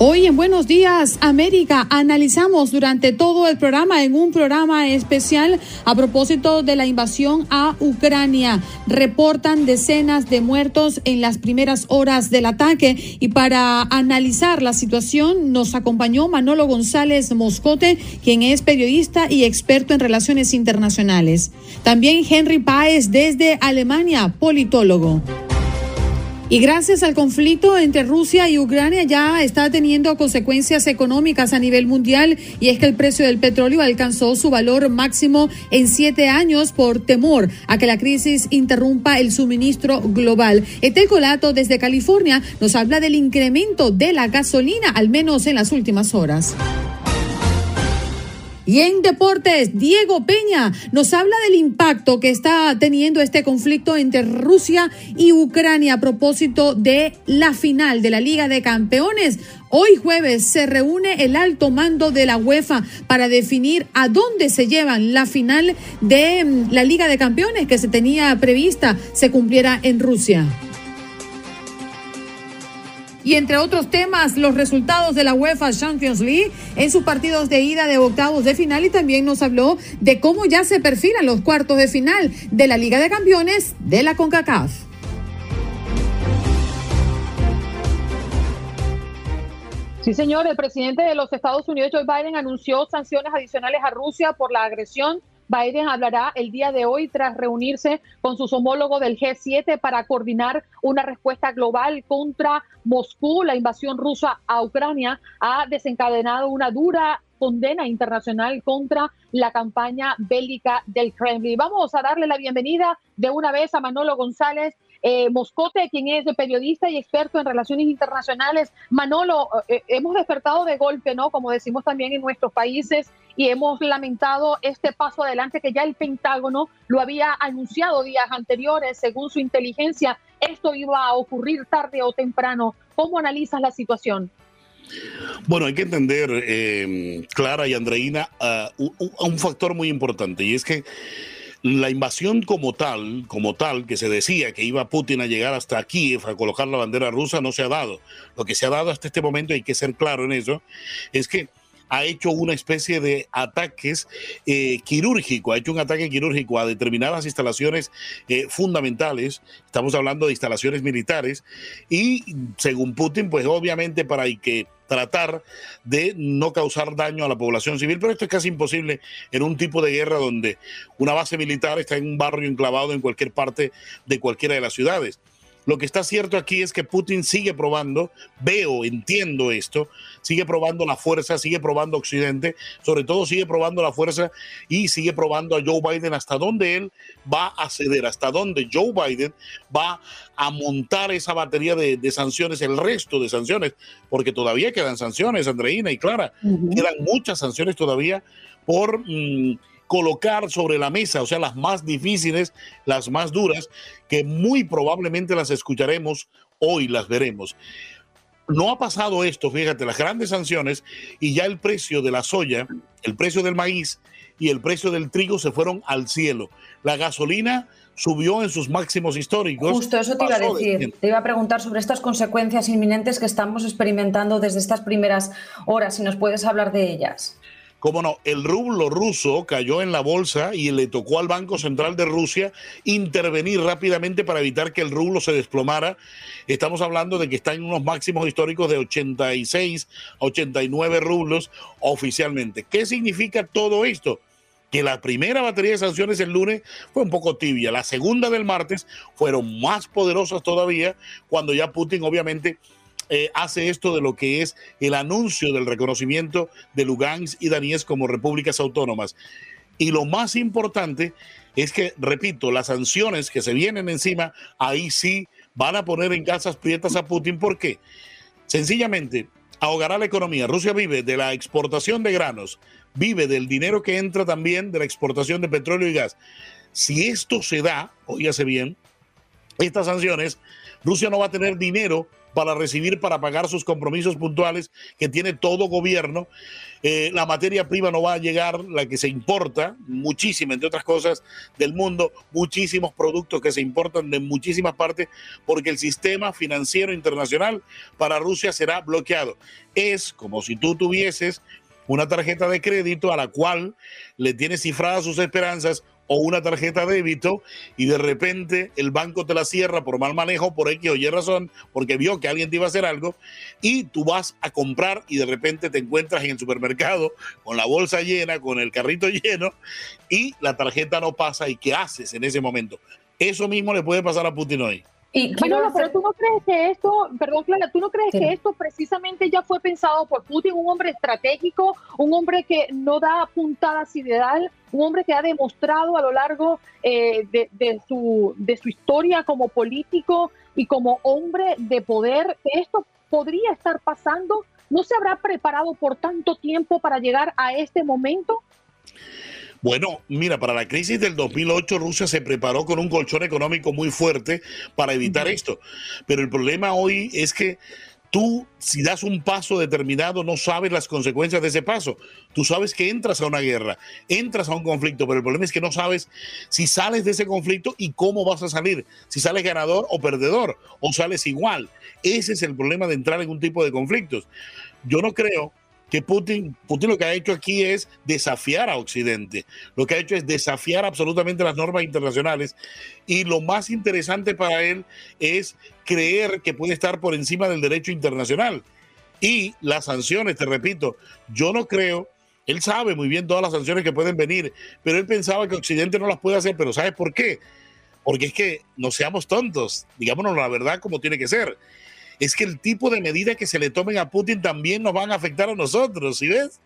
Hoy en Buenos Días América analizamos durante todo el programa, en un programa especial a propósito de la invasión a Ucrania. Reportan decenas de muertos en las primeras horas del ataque y para analizar la situación nos acompañó Manolo González Moscote, quien es periodista y experto en relaciones internacionales. También Henry Páez desde Alemania, politólogo. Y gracias al conflicto entre Rusia y Ucrania ya está teniendo consecuencias económicas a nivel mundial y es que el precio del petróleo alcanzó su valor máximo en siete años por temor a que la crisis interrumpa el suministro global. Etel Colato desde California nos habla del incremento de la gasolina, al menos en las últimas horas. Y en deportes, Diego Peña nos habla del impacto que está teniendo este conflicto entre Rusia y Ucrania a propósito de la final de la Liga de Campeones. Hoy jueves se reúne el alto mando de la UEFA para definir a dónde se llevan la final de mm, la Liga de Campeones que se tenía prevista se cumpliera en Rusia. Y entre otros temas, los resultados de la UEFA Champions League en sus partidos de ida de octavos de final y también nos habló de cómo ya se perfilan los cuartos de final de la Liga de Campeones de la CONCACAF. Sí, señor, el presidente de los Estados Unidos, Joe Biden, anunció sanciones adicionales a Rusia por la agresión Biden hablará el día de hoy tras reunirse con sus homólogos del G7 para coordinar una respuesta global contra Moscú. La invasión rusa a Ucrania ha desencadenado una dura condena internacional contra la campaña bélica del Kremlin. Vamos a darle la bienvenida de una vez a Manolo González eh, Moscote, quien es periodista y experto en relaciones internacionales. Manolo, eh, eh, hemos despertado de golpe, ¿no? Como decimos también en nuestros países, y hemos lamentado este paso adelante que ya el Pentágono lo había anunciado días anteriores, según su inteligencia. Esto iba a ocurrir tarde o temprano. ¿Cómo analizas la situación? Bueno, hay que entender, Clara y Andreina, uh, un factor muy importante, y es que la invasión como tal, como tal, que se decía que iba Putin a llegar hasta Kiev a colocar la bandera rusa, no se ha dado. Lo que se ha dado hasta este momento, hay que ser claro en eso, es que ha hecho una especie de ataques eh, quirúrgico, ha hecho un ataque quirúrgico a determinadas instalaciones eh, fundamentales, estamos hablando de instalaciones militares, y según Putin, pues obviamente para que tratar de no causar daño a la población civil, pero esto es casi imposible en un tipo de guerra donde una base militar está en un barrio enclavado en cualquier parte de cualquiera de las ciudades. Lo que está cierto aquí es que Putin sigue probando, veo, entiendo esto, sigue probando la fuerza, sigue probando Occidente, sobre todo sigue probando la fuerza y sigue probando a Joe Biden. Hasta dónde él va a ceder, hasta dónde Joe Biden va a montar esa batería de, sanciones, el resto de sanciones, porque todavía quedan sanciones, Andreina y Clara, quedan muchas sanciones todavía por... Mm, colocar sobre la mesa, o sea, las más difíciles, las más duras, que muy probablemente las escucharemos hoy, las veremos. No ha pasado esto, fíjate, las grandes sanciones y ya el precio de la soya, el precio del maíz y el precio del trigo se fueron al cielo. La gasolina subió en sus máximos históricos. Justo eso te iba a decir. te iba a preguntar sobre estas consecuencias inminentes que estamos experimentando desde estas primeras horas, si nos puedes hablar de ellas. Cómo no, el rublo ruso cayó en la bolsa y le tocó al Banco Central de Rusia intervenir rápidamente para evitar que el rublo se desplomara. Estamos hablando de que está en unos máximos históricos de 86 a 89 rublos oficialmente. ¿Qué significa todo esto? que la primera batería de sanciones el lunes fue un poco tibia, la segunda del martes fueron más poderosas todavía cuando ya Putin obviamente eh, hace esto de lo que es el anuncio del reconocimiento de Lugansk y Donetsk como repúblicas autónomas. Y lo más importante es que, repito, las sanciones que se vienen encima, ahí sí van a poner en casas prietas a Putin. ¿Por qué? Sencillamente, ahogará la economía. Rusia vive de la exportación de granos, vive del dinero que entra también de la exportación de petróleo y gas. Si esto se da, oígase bien, estas sanciones, Rusia no va a tener dinero para recibir, para pagar sus compromisos puntuales que tiene todo gobierno. Eh, la materia prima no va a llegar, la que se importa, muchísima, entre otras cosas, del mundo, muchísimos productos que se importan de muchísimas partes, porque el sistema financiero internacional para Rusia será bloqueado. Es como si tú tuvieses una tarjeta de crédito a la cual le tienes cifradas sus esperanzas o una tarjeta de débito y de repente el banco te la cierra por mal manejo, por X o Y razón, porque vio que alguien te iba a hacer algo y tú vas a comprar y de repente te encuentras en el supermercado con la bolsa llena, con el carrito lleno y la tarjeta no pasa y ¿qué haces en ese momento? Eso mismo le puede pasar a Putin hoy. Y pero tú no crees que esto, perdón Clara, tú no crees que esto precisamente ya fue pensado por Putin, un hombre estratégico, un hombre que no da puntadas ideal, un hombre que ha demostrado a lo largo eh, de, su, de su historia como político y como hombre de poder, que esto podría estar pasando? ¿No se habrá preparado por tanto tiempo para llegar a este momento? Bueno, mira, para la crisis del 2008 Rusia se preparó con un colchón económico muy fuerte para evitar esto. Pero el problema hoy es que tú, si das un paso determinado, no sabes las consecuencias de ese paso. Tú sabes que entras a una guerra, entras a un conflicto, pero el problema es que no sabes si sales de ese conflicto y cómo vas a salir. Si sales ganador o perdedor, o sales igual. Ese es el problema de entrar en un tipo de conflictos. Yo no creo que Putin, Putin lo que ha hecho aquí es desafiar a Occidente, lo que ha hecho es desafiar absolutamente las normas internacionales y lo más interesante para él es creer que puede estar por encima del derecho internacional. Y las sanciones, te repito, yo no creo, él sabe muy bien todas las sanciones que pueden venir, pero él pensaba que Occidente no las puede hacer, pero ¿sabes por qué? Porque es que no seamos tontos, digámonos la verdad como tiene que ser es que el tipo de medidas que se le tomen a Putin también nos van a afectar a nosotros, ¿sí ves?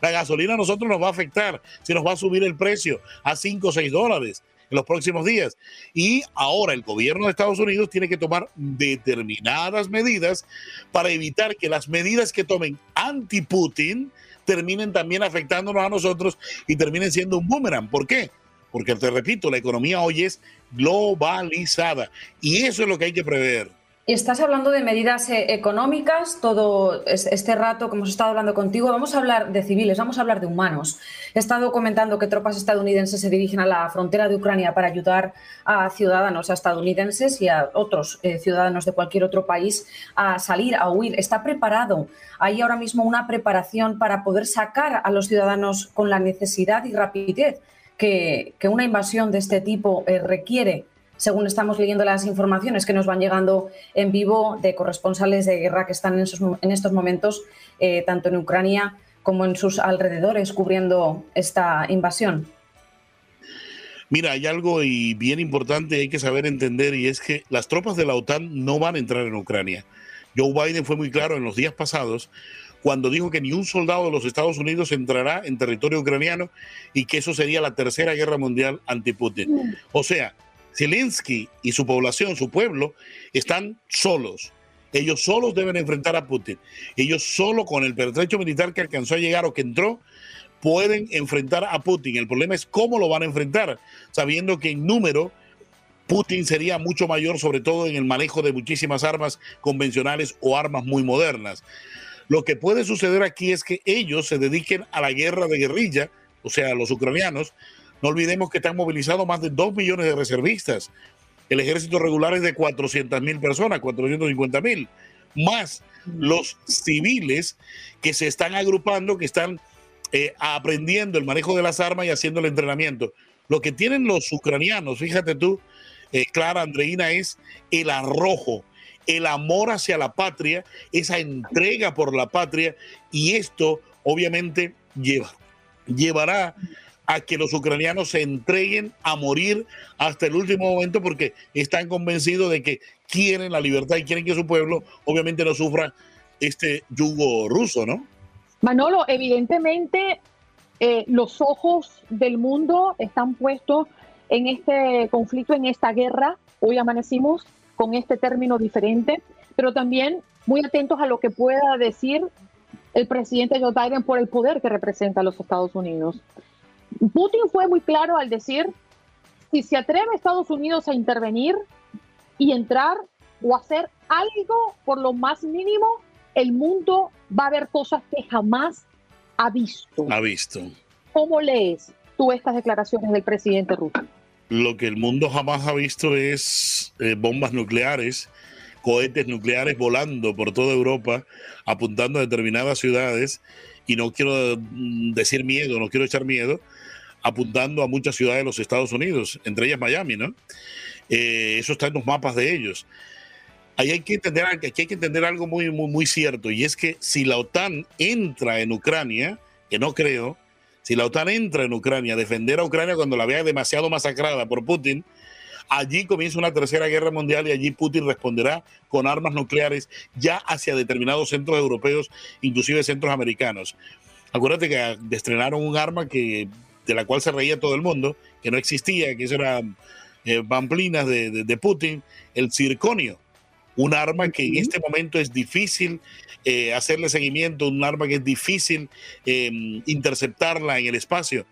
La gasolina a nosotros nos va a afectar si nos va a subir el precio a 5 o 6 dólares en los próximos días. Y ahora el gobierno de Estados Unidos tiene que tomar determinadas medidas para evitar que las medidas que tomen anti-Putin terminen también afectándonos a nosotros y terminen siendo un boomerang. ¿Por qué? Porque te repito, la economía hoy es globalizada y eso es lo que hay que prever. Estás hablando de medidas eh, económicas todo este rato que hemos estado hablando contigo. Vamos a hablar de civiles, vamos a hablar de humanos. He estado comentando que tropas estadounidenses se dirigen a la frontera de Ucrania para ayudar a ciudadanos estadounidenses y a otros eh, ciudadanos de cualquier otro país a salir, a huir. Está preparado. Hay ahora mismo una preparación para poder sacar a los ciudadanos con la necesidad y rapidez que, una invasión de este tipo eh, requiere según estamos leyendo las informaciones que nos van llegando en vivo de corresponsales de guerra que están en, estos momentos, eh, tanto en Ucrania como en sus alrededores, cubriendo esta invasión. Mira, hay algo y bien importante hay que saber entender y es que las tropas de la OTAN no van a entrar en Ucrania. Joe Biden fue muy claro en los días pasados cuando dijo que ni un soldado de los Estados Unidos entrará en territorio ucraniano y que eso sería la tercera guerra mundial anti-Putin. Mm. O sea, Zelensky y su población, su pueblo, están solos. Ellos solos deben enfrentar a Putin. Ellos solo con el pertrecho militar que alcanzó a llegar o que entró, pueden enfrentar a Putin. El problema es cómo lo van a enfrentar, sabiendo que en número Putin sería mucho mayor, sobre todo en el manejo de muchísimas armas convencionales o armas muy modernas. Lo que puede suceder aquí es que ellos se dediquen a la guerra de guerrilla, o sea, los ucranianos, no olvidemos que están movilizados más de 2 millones de reservistas. El ejército regular es de 400 mil personas, 450 mil, más los civiles que se están agrupando, que están eh, aprendiendo el manejo de las armas y haciendo el entrenamiento. Lo que tienen los ucranianos, fíjate tú, eh, Clara Andreina, es el arrojo, el amor hacia la patria, esa entrega por la patria, y esto obviamente lleva, llevará a que los ucranianos se entreguen a morir hasta el último momento porque están convencidos de que quieren la libertad y quieren que su pueblo obviamente no sufra este yugo ruso, ¿no? Manolo, evidentemente eh, los ojos del mundo están puestos en este conflicto, en esta guerra. Hoy amanecimos con este término diferente, pero también muy atentos a lo que pueda decir el presidente Joe Biden por el poder que representa a los Estados Unidos. Putin fue muy claro al decir, si se atreve Estados Unidos a intervenir y entrar o hacer algo por lo más mínimo, el mundo va a ver cosas que jamás ha visto. Ha visto. ¿Cómo lees tú estas declaraciones del presidente ruso? Lo que el mundo jamás ha visto es eh, bombas nucleares, cohetes nucleares volando por toda Europa, apuntando a determinadas ciudades, y no quiero mm, decir miedo, no quiero echar miedo, apuntando a muchas ciudades de los Estados Unidos, entre ellas Miami, ¿no? Eh, eso está en los mapas de ellos. Ahí hay que entender, aquí hay que entender algo muy, muy, muy cierto, y es que si la OTAN entra en Ucrania, que no creo, si la OTAN entra en Ucrania a defender a Ucrania cuando la vea demasiado masacrada por Putin, allí comienza una tercera guerra mundial y allí Putin responderá con armas nucleares ya hacia determinados centros europeos, inclusive centros americanos. Acuérdate que estrenaron un arma que, de la cual se reía todo el mundo, que no existía, que eso era eh, pamplinas de Putin, el circonio un arma que en este momento es difícil eh, hacerle seguimiento, un arma que es difícil em, interceptarla en el espacio.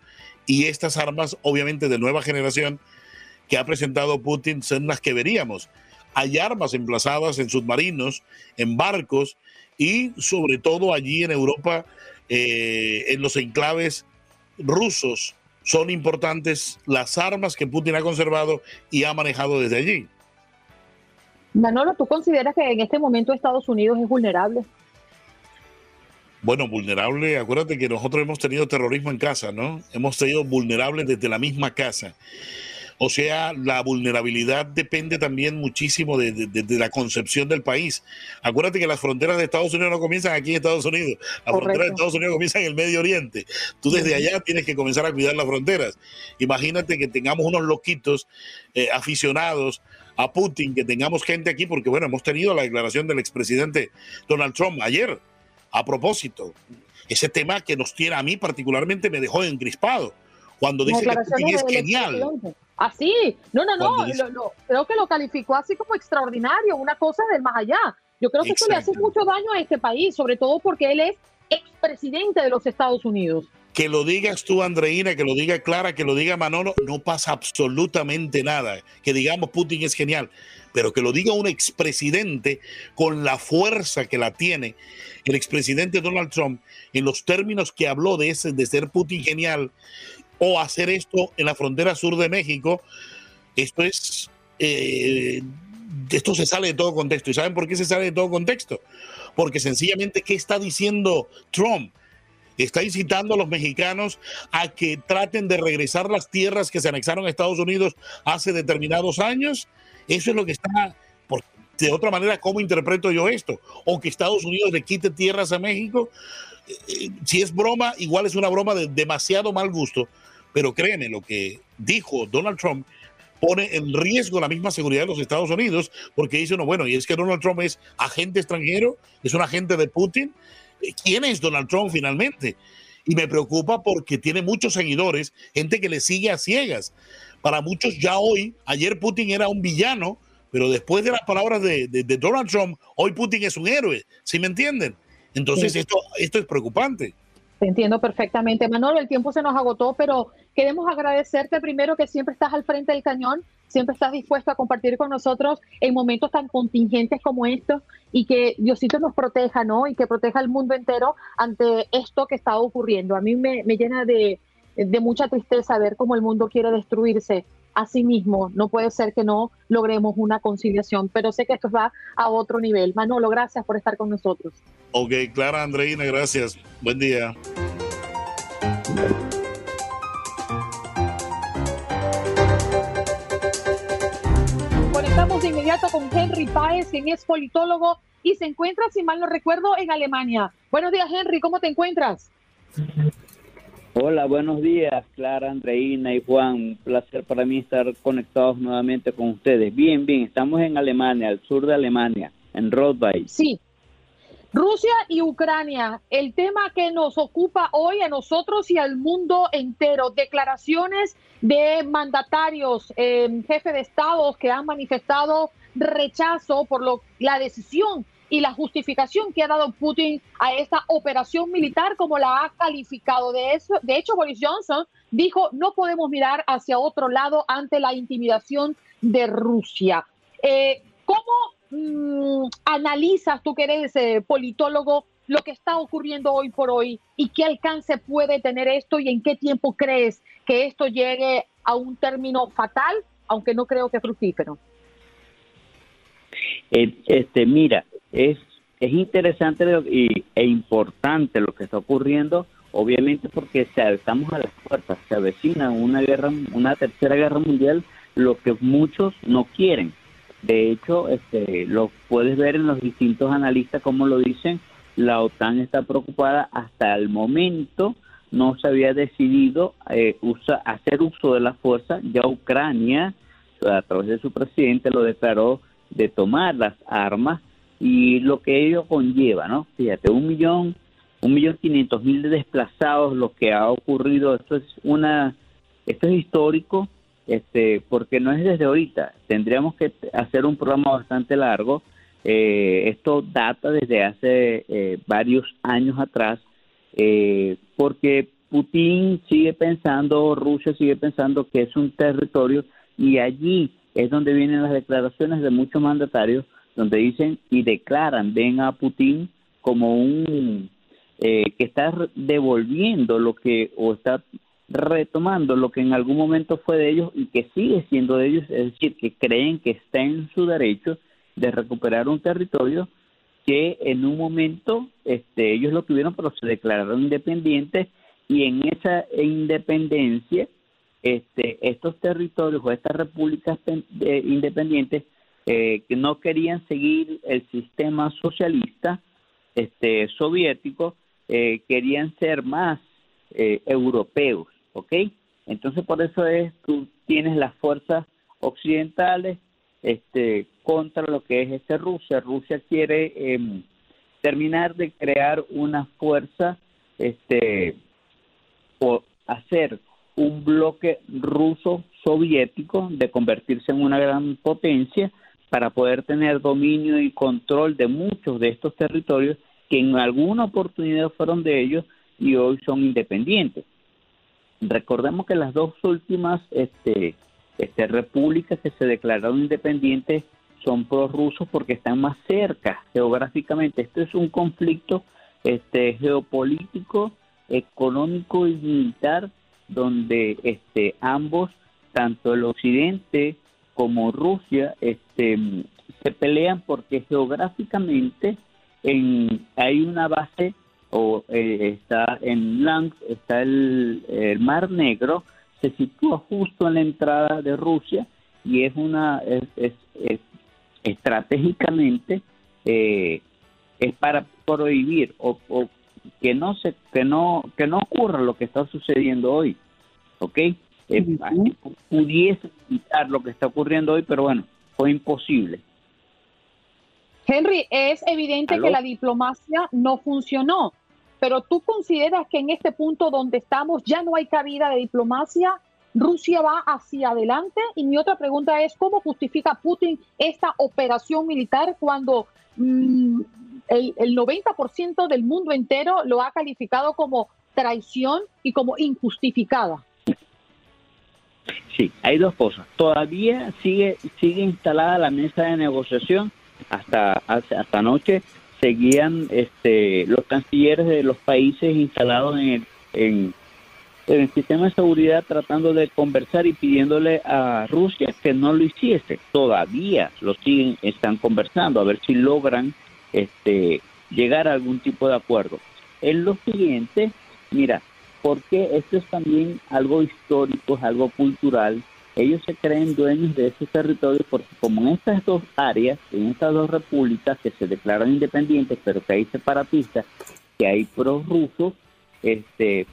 Y estas armas, obviamente de nueva generación, que ha presentado Putin, son las que veríamos. Hay armas emplazadas en submarinos, en barcos y sobre todo allí en Europa, eh, en los enclaves rusos, son importantes las armas que Putin ha conservado y ha manejado desde allí. Manolo, ¿tú consideras que en este momento Estados Unidos es vulnerable? Bueno, vulnerable, acuérdate que nosotros hemos tenido terrorismo en casa, ¿no? Hemos tenido vulnerables desde la misma casa. O sea, la vulnerabilidad depende también muchísimo de, la concepción del país. Acuérdate que las fronteras de Estados Unidos no comienzan aquí en Estados Unidos. Las fronteras de Estados Unidos comienzan en el Medio Oriente. Tú desde allá tienes que comenzar a cuidar las fronteras. Imagínate que tengamos unos loquitos eh, aficionados a Putin, que tengamos gente aquí, porque bueno, hemos tenido la declaración del expresidente Donald Trump ayer, a propósito, ese tema que nos tiene a mí particularmente me dejó encrispado, cuando dice que Putin es genial. Así, no, no, no, creo que lo calificó así como extraordinario, una cosa del más allá. Yo creo que esto le hace mucho daño a este país, sobre todo porque él es expresidente de los Estados Unidos que lo digas tú, Andreina, que lo diga Clara, que lo diga Manolo, no pasa absolutamente nada. Que digamos Putin es genial, pero que lo diga un expresidente con la fuerza que la tiene, el expresidente Donald Trump, en los términos que habló de, ese, de ser Putin genial o hacer esto en la frontera sur de México, esto es... Eh, esto se sale de todo contexto. ¿Y saben por qué se sale de todo contexto? Porque sencillamente, ¿qué está diciendo Trump? está incitando a los mexicanos a que traten de regresar las tierras que se anexaron a Estados Unidos hace determinados años. Eso es lo que está, de otra manera, ¿cómo interpreto yo esto? O que Estados Unidos le quite tierras a México. Eh, eh, si es broma, igual es una broma de demasiado mal gusto, pero créeme, lo que dijo Donald Trump pone en riesgo la misma seguridad de los Estados Unidos, porque dice uno, bueno, y es que Donald Trump es agente extranjero, es un agente de Putin, quién es Donald Trump finalmente. Y me preocupa porque tiene muchos seguidores, gente que le sigue a ciegas. Para muchos ya hoy, ayer Putin era un villano, pero después de las palabras de, Donald Trump, hoy Putin es un héroe, ¿sí me entienden? Entonces esto, esto es preocupante. Te entiendo perfectamente. Manolo, el tiempo se nos agotó, pero queremos agradecerte primero que siempre estás al frente del cañón, siempre estás dispuesto a compartir con nosotros en momentos tan contingentes como estos y que Diosito nos proteja, ¿no? Y que proteja al mundo entero ante esto que está ocurriendo. A mí me, llena de, de mucha tristeza ver cómo el mundo quiere destruirse a sí mismo. No puede ser que no logremos una conciliación, pero sé que esto va a otro nivel. Manolo, gracias por estar con nosotros. Ok, Clara Andreina, gracias. Buen día. Conectamos de inmediato con Henry Páez, quien es politólogo y se encuentra, si mal no recuerdo, en Alemania. Buenos días, Henry, ¿cómo te encuentras? Hola, buenos días, Clara, Andreina y Juan. Un placer para mí estar conectados nuevamente con ustedes. Bien, bien, estamos en Alemania, al sur de Alemania, en Rottweil. Sí. Rusia y Ucrania, el tema que nos ocupa hoy a nosotros y al mundo entero. Declaraciones de mandatarios, eh, jefe de estados que han manifestado rechazo por lo, la decisión y la justificación que ha dado Putin a esta operación militar, como la ha calificado. De, eso, de hecho, Boris Johnson dijo, no podemos mirar hacia otro lado ante la intimidación de Rusia. Eh, ¿Cómo mm, analizas, tú que eres eh, politólogo, lo que está ocurriendo hoy por hoy y qué alcance puede tener esto y en qué tiempo crees que esto llegue a un término fatal, aunque no creo que fructífero? Eh, este, mira, es, es interesante y, e importante lo que está ocurriendo, obviamente porque se, estamos a las puertas, se avecina una guerra, una tercera guerra mundial, lo que muchos no quieren. De hecho, este, lo puedes ver en los distintos analistas como lo dicen, la OTAN está preocupada hasta el momento no se había decidido eh, hacer uso de la fuerza, ya Ucrania a través de su presidente lo declaró de tomar las armas y lo que ello conlleva, ¿no? Fíjate, un millón, un millón quinientos mil de desplazados, lo que ha ocurrido, esto es una, esto es histórico, este, porque no es desde ahorita, tendríamos que hacer un programa bastante largo, eh, esto data desde hace eh, varios años atrás, eh, porque Putin sigue pensando, Rusia sigue pensando que es un territorio y allí es donde vienen las declaraciones de muchos mandatarios donde dicen y declaran, ven a Putin como un eh, que está devolviendo lo que o está retomando lo que en algún momento fue de ellos y que sigue siendo de ellos, es decir, que creen que está en su derecho de recuperar un territorio que en un momento este, ellos lo tuvieron, pero se declararon independientes y en esa independencia este, estos territorios o estas repúblicas independientes eh, que no querían seguir el sistema socialista este, soviético, eh, querían ser más eh, europeos, ¿ok? Entonces por eso es, tú tienes las fuerzas occidentales este, contra lo que es este Rusia. Rusia quiere em, terminar de crear una fuerza, este, o hacer un bloque ruso soviético de convertirse en una gran potencia para poder tener dominio y control de muchos de estos territorios que en alguna oportunidad fueron de ellos y hoy son independientes. Recordemos que las dos últimas este, este, repúblicas que se declararon independientes son prorrusos porque están más cerca geográficamente. Este es un conflicto este, geopolítico, económico y militar donde este, ambos, tanto el occidente como Rusia este, se pelean porque geográficamente en, hay una base o eh, está en Lang, está el, Mar Negro, se sitúa justo en la entrada de Rusia y es una es, estratégicamente eh, es para prohibir o, que no se que no que no ocurra lo que está sucediendo hoy, ¿ok? Eh, pudiese evitar lo que está ocurriendo hoy, pero bueno, fue imposible. Henry, es evidente que la diplomacia no funcionó, pero tú consideras que en este punto donde estamos ya no hay cabida de diplomacia, Rusia va hacia adelante. Y mi otra pregunta es, ¿cómo justifica Putin esta operación militar cuando mm, el, el 90% del mundo entero lo ha calificado como traición y como injustificada? Sí, hay dos cosas. Todavía sigue sigue instalada la mesa de negociación hasta hasta anoche seguían este los cancilleres de los países instalados en el, en, el sistema de seguridad tratando de conversar y pidiéndole a Rusia que no lo hiciese. Todavía lo siguen están conversando a ver si logran este llegar a algún tipo de acuerdo. En lo siguiente, mira, porque esto es también algo histórico, es algo cultural. Ellos se creen dueños de esos territorios porque como en estas dos áreas, en estas dos repúblicas que se declaran independientes, pero que hay separatistas, que hay prorrusos, este,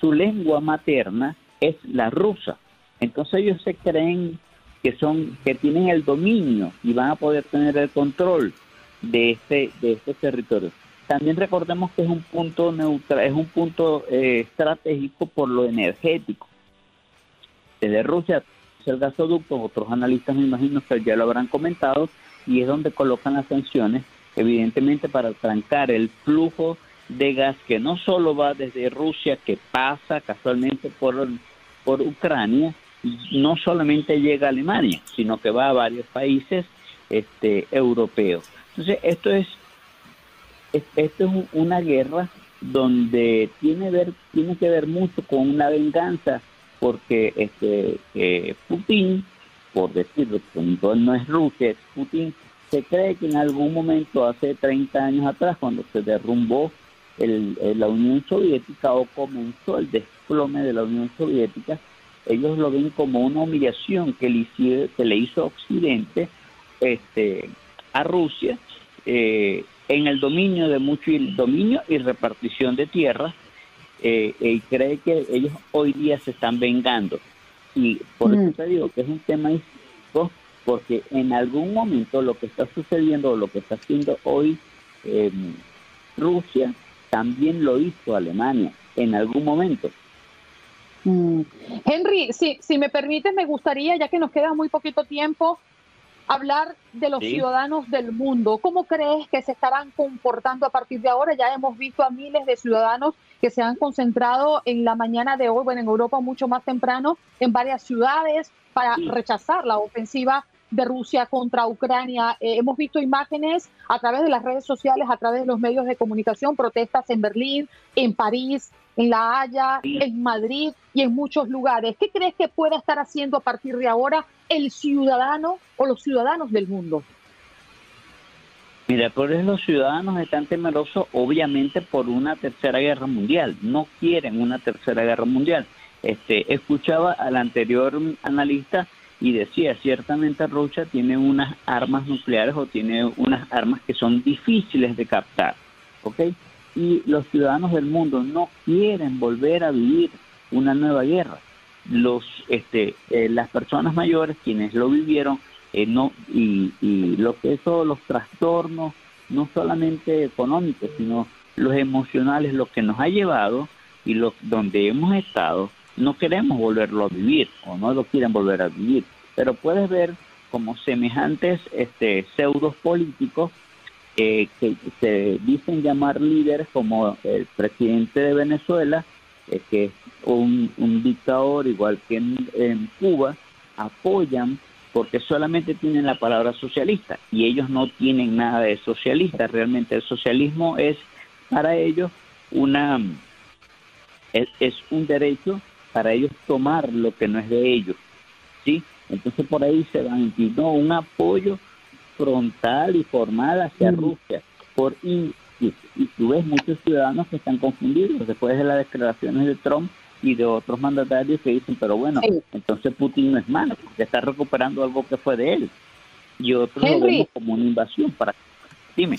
su lengua materna es la rusa. Entonces ellos se creen que son que tienen el dominio y van a poder tener el control de este de este territorio. También recordemos que es un punto neutral, es un punto eh, estratégico por lo energético. Desde Rusia el gasoducto, otros analistas me imagino que ya lo habrán comentado, y es donde colocan las sanciones, evidentemente para trancar el flujo de gas que no solo va desde Rusia, que pasa casualmente por, por Ucrania, no solamente llega a Alemania, sino que va a varios países este, europeos. Entonces, esto es, esto es una guerra donde tiene, ver, tiene que ver mucho con una venganza, porque este, Putin, por decirlo, no es Rusia, es Putin, se cree que en algún momento, hace 30 años atrás, cuando se derrumbó el, la Unión Soviética o comenzó el desplome de la Unión Soviética, ellos lo ven como una humillación que le, que le hizo Occidente este, a Rusia eh, en el dominio de mucho dominio y repartición de tierras eh, y cree que ellos hoy día se están vengando y por eso mm. te digo que es un tema histórico porque en algún momento lo que está sucediendo lo que está haciendo hoy eh, Rusia también lo hizo Alemania en algún momento Mm. Henry, si, si me permites, me gustaría, ya que nos queda muy poquito tiempo, hablar de los ciudadanos del mundo. ¿Cómo crees que se estarán comportando a partir de ahora? Ya hemos visto a miles de ciudadanos que se han concentrado en la mañana de hoy, bueno, en Europa mucho más temprano, en varias ciudades para rechazar la ofensiva de Rusia contra Ucrania. Eh, hemos visto imágenes a través de las redes sociales, a través de los medios de comunicación, protestas en Berlín, en París, en La Haya, en Madrid y en muchos lugares. ¿Qué crees que pueda estar haciendo a partir de ahora el ciudadano o los ciudadanos del mundo? Mira, por eso los ciudadanos están temerosos obviamente por una tercera guerra mundial. No quieren una tercera guerra mundial. Este, escuchaba al anterior analista y decía, ciertamente Rusia tiene unas armas nucleares o tiene unas armas que son difíciles de captar, ¿ok? y los ciudadanos del mundo no quieren volver a vivir una nueva guerra. Los, este, eh, las personas mayores, quienes lo vivieron, eh, no, y, lo que son los trastornos, no solamente económicos, sino los emocionales, lo que nos ha llevado y lo, donde hemos estado, no queremos volverlo a vivir o no lo quieren volver a vivir. Pero puedes ver como semejantes este, pseudos políticos que se dicen llamar líderes como el presidente de Venezuela, eh, que es un, dictador igual que en, Cuba, apoyan porque solamente tienen la palabra socialista y ellos no tienen nada de socialista. Realmente el socialismo es para ellos una es, es, un derecho para ellos tomar lo que no es de ellos, sí. Entonces por ahí se van y no un apoyo frontal y formal hacia Rusia. Por, y, y, tú ves muchos ciudadanos que están confundidos después de las declaraciones de Trump y de otros mandatarios que dicen, pero bueno, entonces Putin no es malo, porque está recuperando algo que fue de él. Y otros lo vemos como una invasión. Para... Dime.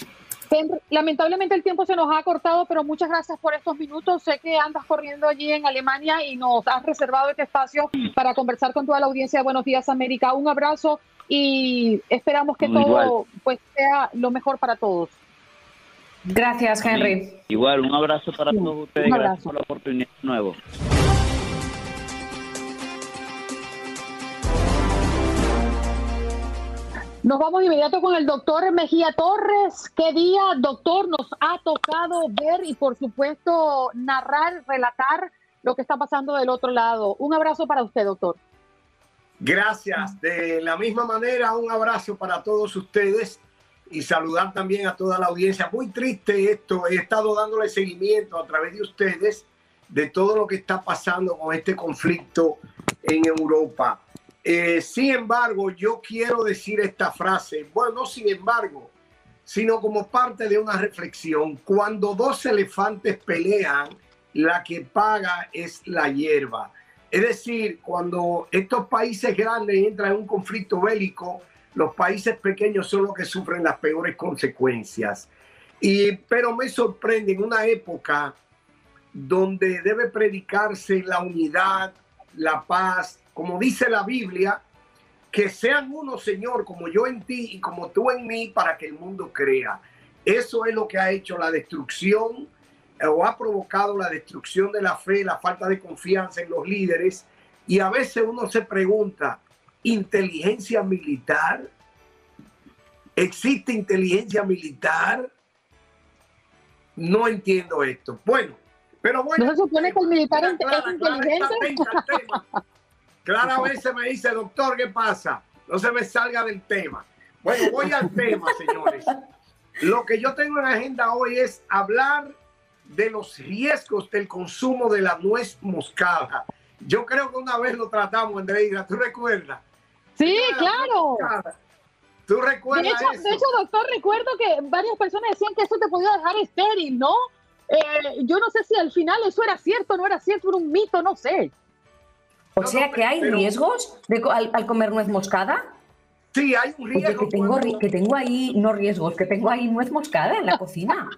Lamentablemente el tiempo se nos ha cortado, pero muchas gracias por estos minutos. Sé que andas corriendo allí en Alemania y nos has reservado este espacio para conversar con toda la audiencia de Buenos Días América. Un abrazo y esperamos que todo pues sea lo mejor para todos. Gracias, Henry. Igual, un abrazo para todos ustedes. Gracias por la oportunidad de nuevo. Nos vamos inmediato con el doctor Mejía Torres. ¿Qué día, doctor, nos ha tocado ver y, por supuesto, narrar, relatar lo que está pasando del otro lado? Un abrazo para usted, doctor. Gracias. De la misma manera, un abrazo para todos ustedes y saludar también a toda la audiencia. Muy triste esto. He estado dándole seguimiento a través de ustedes de todo lo que está pasando con este conflicto en Europa. Eh, sin embargo, yo quiero decir esta frase. Bueno, no sin embargo, sino como parte de una reflexión. Cuando dos elefantes pelean, la que paga es la hierba. Es decir, cuando estos países grandes entran en un conflicto bélico, los países pequeños son los que sufren las peores consecuencias. Y, pero me sorprende en una época donde debe predicarse la unidad, la paz, como dice la Biblia, que sean uno, Señor, como yo en ti y como tú en mí, para que el mundo crea. Eso es lo que ha hecho la destrucción eh, o ha provocado la destrucción de la fe, la falta de confianza en los líderes. Y a veces uno se pregunta, ¿inteligencia militar? ¿Existe inteligencia militar? No entiendo esto. Bueno, pero bueno. ¿No se supone que el militar es inteligente? Clara a veces me dice, doctor, ¿qué pasa? No se me salga del tema. Bueno, voy al tema, señores. Lo que yo tengo en la agenda hoy es hablar de los riesgos del consumo de la nuez moscada. Yo creo que una vez lo tratamos, Andreina, ¿tú recuerdas? Sí, claro. ¿Tú recuerdas de hecho, de hecho, doctor, recuerdo que varias personas decían que eso te podía dejar estéril, ¿no? Eh, yo no sé si al final eso era cierto, no era cierto, era un mito, no sé. O sea que hay riesgos de, al, comer nuez moscada. Sí, hay un riesgo. que, tengo, que tengo ahí, no riesgos, que tengo ahí nuez moscada en la cocina.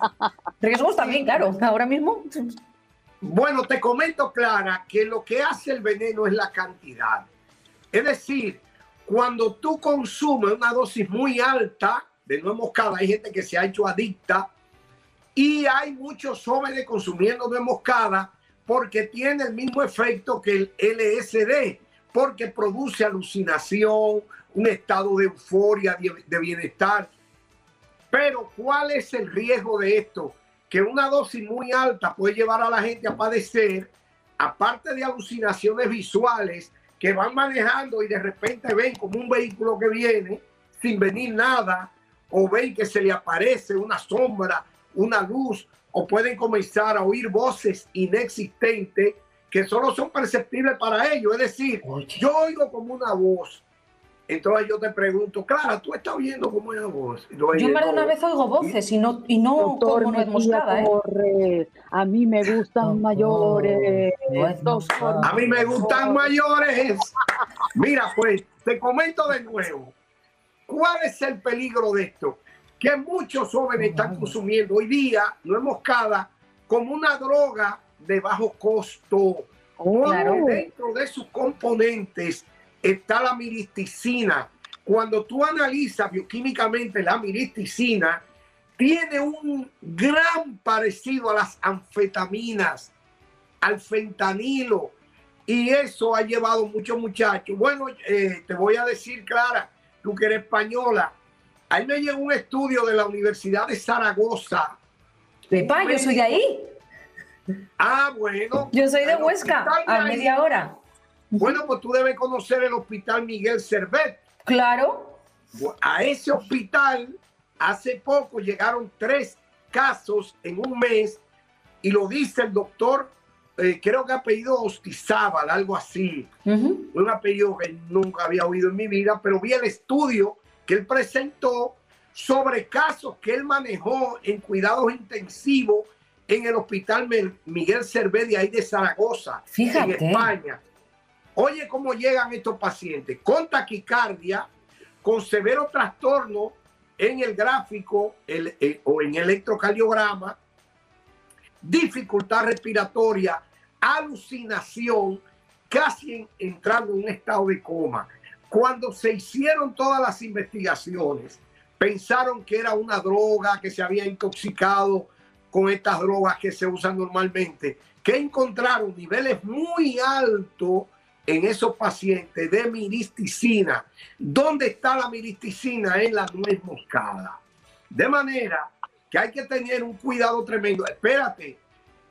riesgos también, claro, ahora mismo. Bueno, te comento, Clara, que lo que hace el veneno es la cantidad. Es decir, cuando tú consumes una dosis muy alta de nuez moscada, hay gente que se ha hecho adicta y hay muchos jóvenes consumiendo nuez moscada porque tiene el mismo efecto que el LSD, porque produce alucinación, un estado de euforia, de bienestar. Pero ¿cuál es el riesgo de esto? Que una dosis muy alta puede llevar a la gente a padecer, aparte de alucinaciones visuales, que van manejando y de repente ven como un vehículo que viene sin venir nada, o ven que se le aparece una sombra, una luz, o pueden comenzar a oír voces inexistentes que solo son perceptibles para ellos. Es decir, yo oigo como una voz. Entonces yo te pregunto, Clara, tú estás oyendo como una voz. yo más de una vez oigo voces y no, y no como no es ¿eh? A mí me gustan mayores. a mí me gustan mayores. Mira, pues te comento de nuevo. ¿Cuál es el peligro de esto? Que muchos jóvenes están consumiendo hoy día no es moscada como una droga de bajo costo. Claro. Dentro de sus componentes está la miristicina. Cuando tú analizas bioquímicamente la miristicina, tiene un gran parecido a las anfetaminas, al fentanilo, y eso ha llevado muchos muchachos. Bueno, eh, te voy a decir, Clara, tú que eres española, Ahí me llegó un estudio de la Universidad de Zaragoza. Pepa, yo soy de ahí. Ah, bueno. Yo soy de Huesca, a media hora. Bueno, pues tú debes conocer el Hospital Miguel Servet. Claro. A ese hospital hace poco llegaron tres casos en un mes y lo dice el doctor, eh, creo que apellido Ostizábal, algo así. Un apellido que nunca había oído en mi vida, pero vi el estudio que él presentó sobre casos que él manejó en cuidados intensivos en el hospital Miguel Cervé ahí de Zaragoza, en España. Oye cómo llegan estos pacientes con taquicardia, con severo trastorno en el gráfico eh, o en el electrocardiograma, dificultad respiratoria, alucinación, casi entrando en un estado de coma. Cuando se hicieron todas las investigaciones, pensaron que era una droga, que se había intoxicado con estas drogas que se usan normalmente, que encontraron niveles muy altos en esos pacientes de miristicina. ¿Dónde está la miristicina? En la nuez moscada. De manera que hay que tener un cuidado tremendo. Espérate,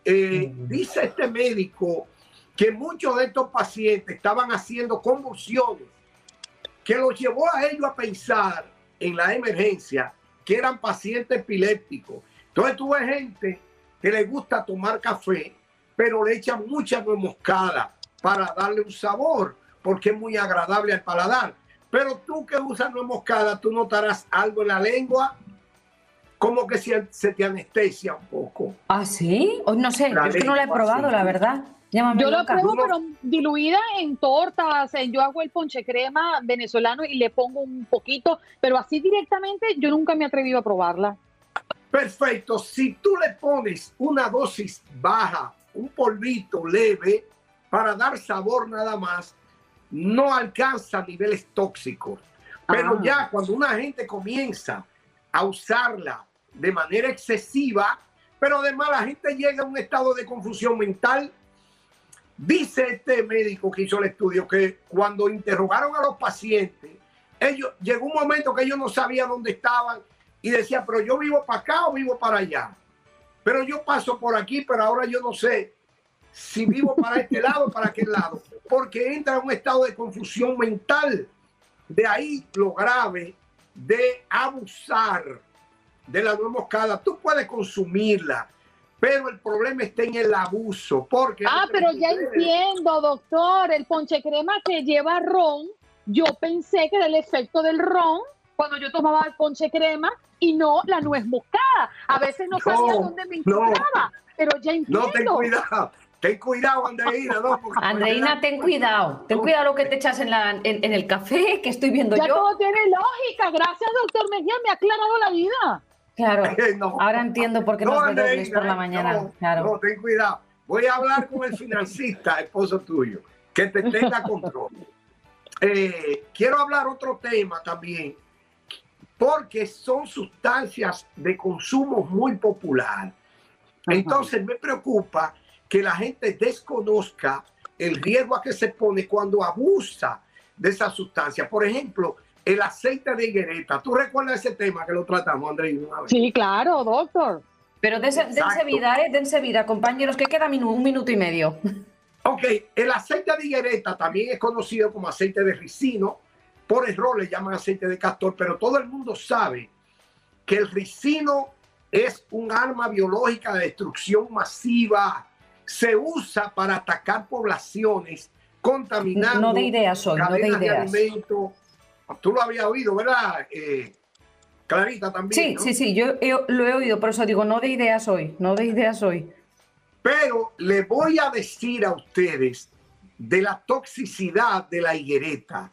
eh, dice este médico que muchos de estos pacientes estaban haciendo convulsiones que los llevó a ellos a pensar en la emergencia que eran pacientes epilépticos. Entonces tuve gente que le gusta tomar café, pero le echan mucha moscada para darle un sabor, porque es muy agradable al paladar. Pero tú que usas nuez moscada, tú notarás algo en la lengua, como que se, se te anestesia un poco. ¿Ah, sí? no sé, yo es que no la he probado, la verdad yo lo pruebo, pero diluida en tortas. yo hago el ponche crema venezolano y le pongo un poquito, pero así directamente yo nunca me he atrevido a probarla. Perfecto. Si tú le pones una dosis baja, un polvito leve, para dar sabor nada más, no alcanza niveles tóxicos. Pero Ah. ya cuando una gente comienza a usarla de manera excesiva, pero además la gente llega a un estado de confusión mental. Dice este médico que hizo el estudio que cuando interrogaron a los pacientes, ellos llegó un momento que ellos no sabían dónde estaban y decían, pero yo vivo para acá o vivo para allá. Pero yo paso por aquí, pero ahora yo no sé si vivo para este lado o para aquel lado, porque entra en un estado de confusión mental. De ahí lo grave de abusar de la nuez moscada. Tú puedes consumirla, pero el problema está en el abuso. Porque Ah, pero ya entiendo, doctor. El ponche crema que lleva ron, yo pensé que era el efecto del ron cuando yo tomaba el ponche crema y no la nuez moscada. A veces no, No, sabía dónde me no. encontraba, pero ya entiendo. No, ten cuidado. Ten cuidado, Andreina. No, Andreina, ten cuidado. Ten cuidado lo que te echas en, la, en, en el café que estoy viendo Ya yo. todo tiene lógica. Gracias, doctor Mejía. Me ha aclarado la vida. Claro. No. Ahora entiendo por qué No, nos dobles por la mañana. no, claro. No, ten cuidado. Voy a hablar con el financista, esposo tuyo, que te tenga control. Eh, quiero hablar otro tema también, porque son sustancias de consumo muy popular. Entonces me preocupa que la gente desconozca el riesgo a que se pone cuando abusa de esa sustancia. Por ejemplo, el aceite de higuereta. ¿Tú recuerdas ese tema que lo tratamos, Andrés? una vez? Sí, claro, doctor. Pero dense, vida, ¿eh? Dense vida, compañeros, que queda minu- un minuto y medio. Ok, el aceite de higuereta también es conocido como aceite de ricino. Por error le llaman aceite de castor, pero todo el mundo sabe que el ricino es un arma biológica de destrucción masiva. Se usa para atacar poblaciones contaminando No de ideas hoy, no de ideas. alimentos. Tú lo habías oído, ¿verdad? Eh, Clarita también. Sí, ¿no? sí, sí, yo he- lo he oído, por eso digo, no de ideas hoy, no de ideas hoy. Pero le voy a decir a ustedes de la toxicidad de la higuereta,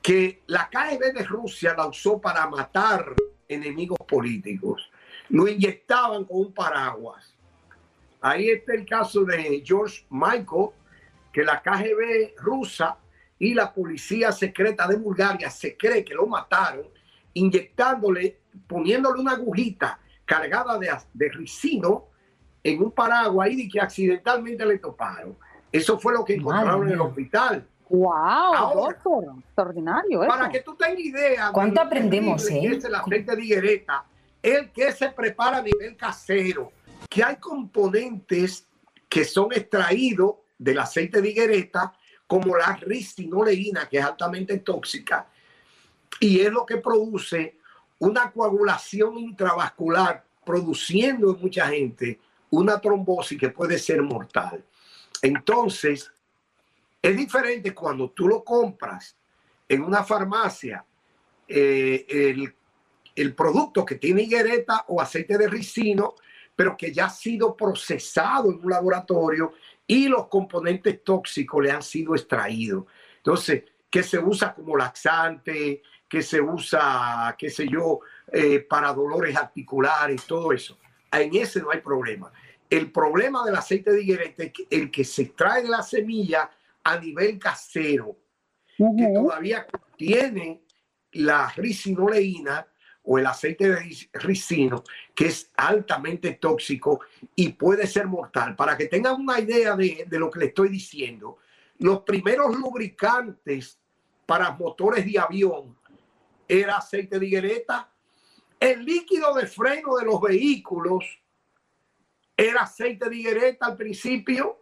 que la KGB de Rusia la usó para matar enemigos políticos. Lo inyectaban con un paraguas. Ahí está el caso de George Michael, que la KGB rusa y la policía secreta de Bulgaria se cree que lo mataron, inyectándole, poniéndole una agujita cargada de, de ricino en un paraguas y que accidentalmente le toparon. Eso fue lo que encontraron en el hospital. Wow, Ahora, doctor. Extraordinario. Para eso. que tú tengas idea. de ¿Cuánto lo aprendemos, eh? Es el aceite de higuereta, el que se prepara a nivel casero, que hay componentes que son extraídos del aceite de higuereta, como la ricinoleína, que es altamente tóxica, y es lo que produce una coagulación intravascular, produciendo en mucha gente una trombosis que puede ser mortal. Entonces, es diferente cuando tú lo compras en una farmacia, eh, el, el producto que tiene higuereta o aceite de ricino, pero que ya ha sido procesado en un laboratorio y los componentes tóxicos le han sido extraídos. Entonces, que se usa como laxante, que se usa, qué sé yo, eh, para dolores articulares, todo eso. En ese no hay problema. El problema del aceite de higuereta es que el que se extrae de la semilla a nivel casero, que todavía contiene la ricinoleína o el aceite de ric- ricino, que es altamente tóxico y puede ser mortal. Para que tengan una idea de, de lo que le estoy diciendo, los primeros lubricantes para motores de avión era aceite de higuereta. El líquido de freno de los vehículos era aceite de higuereta al principio,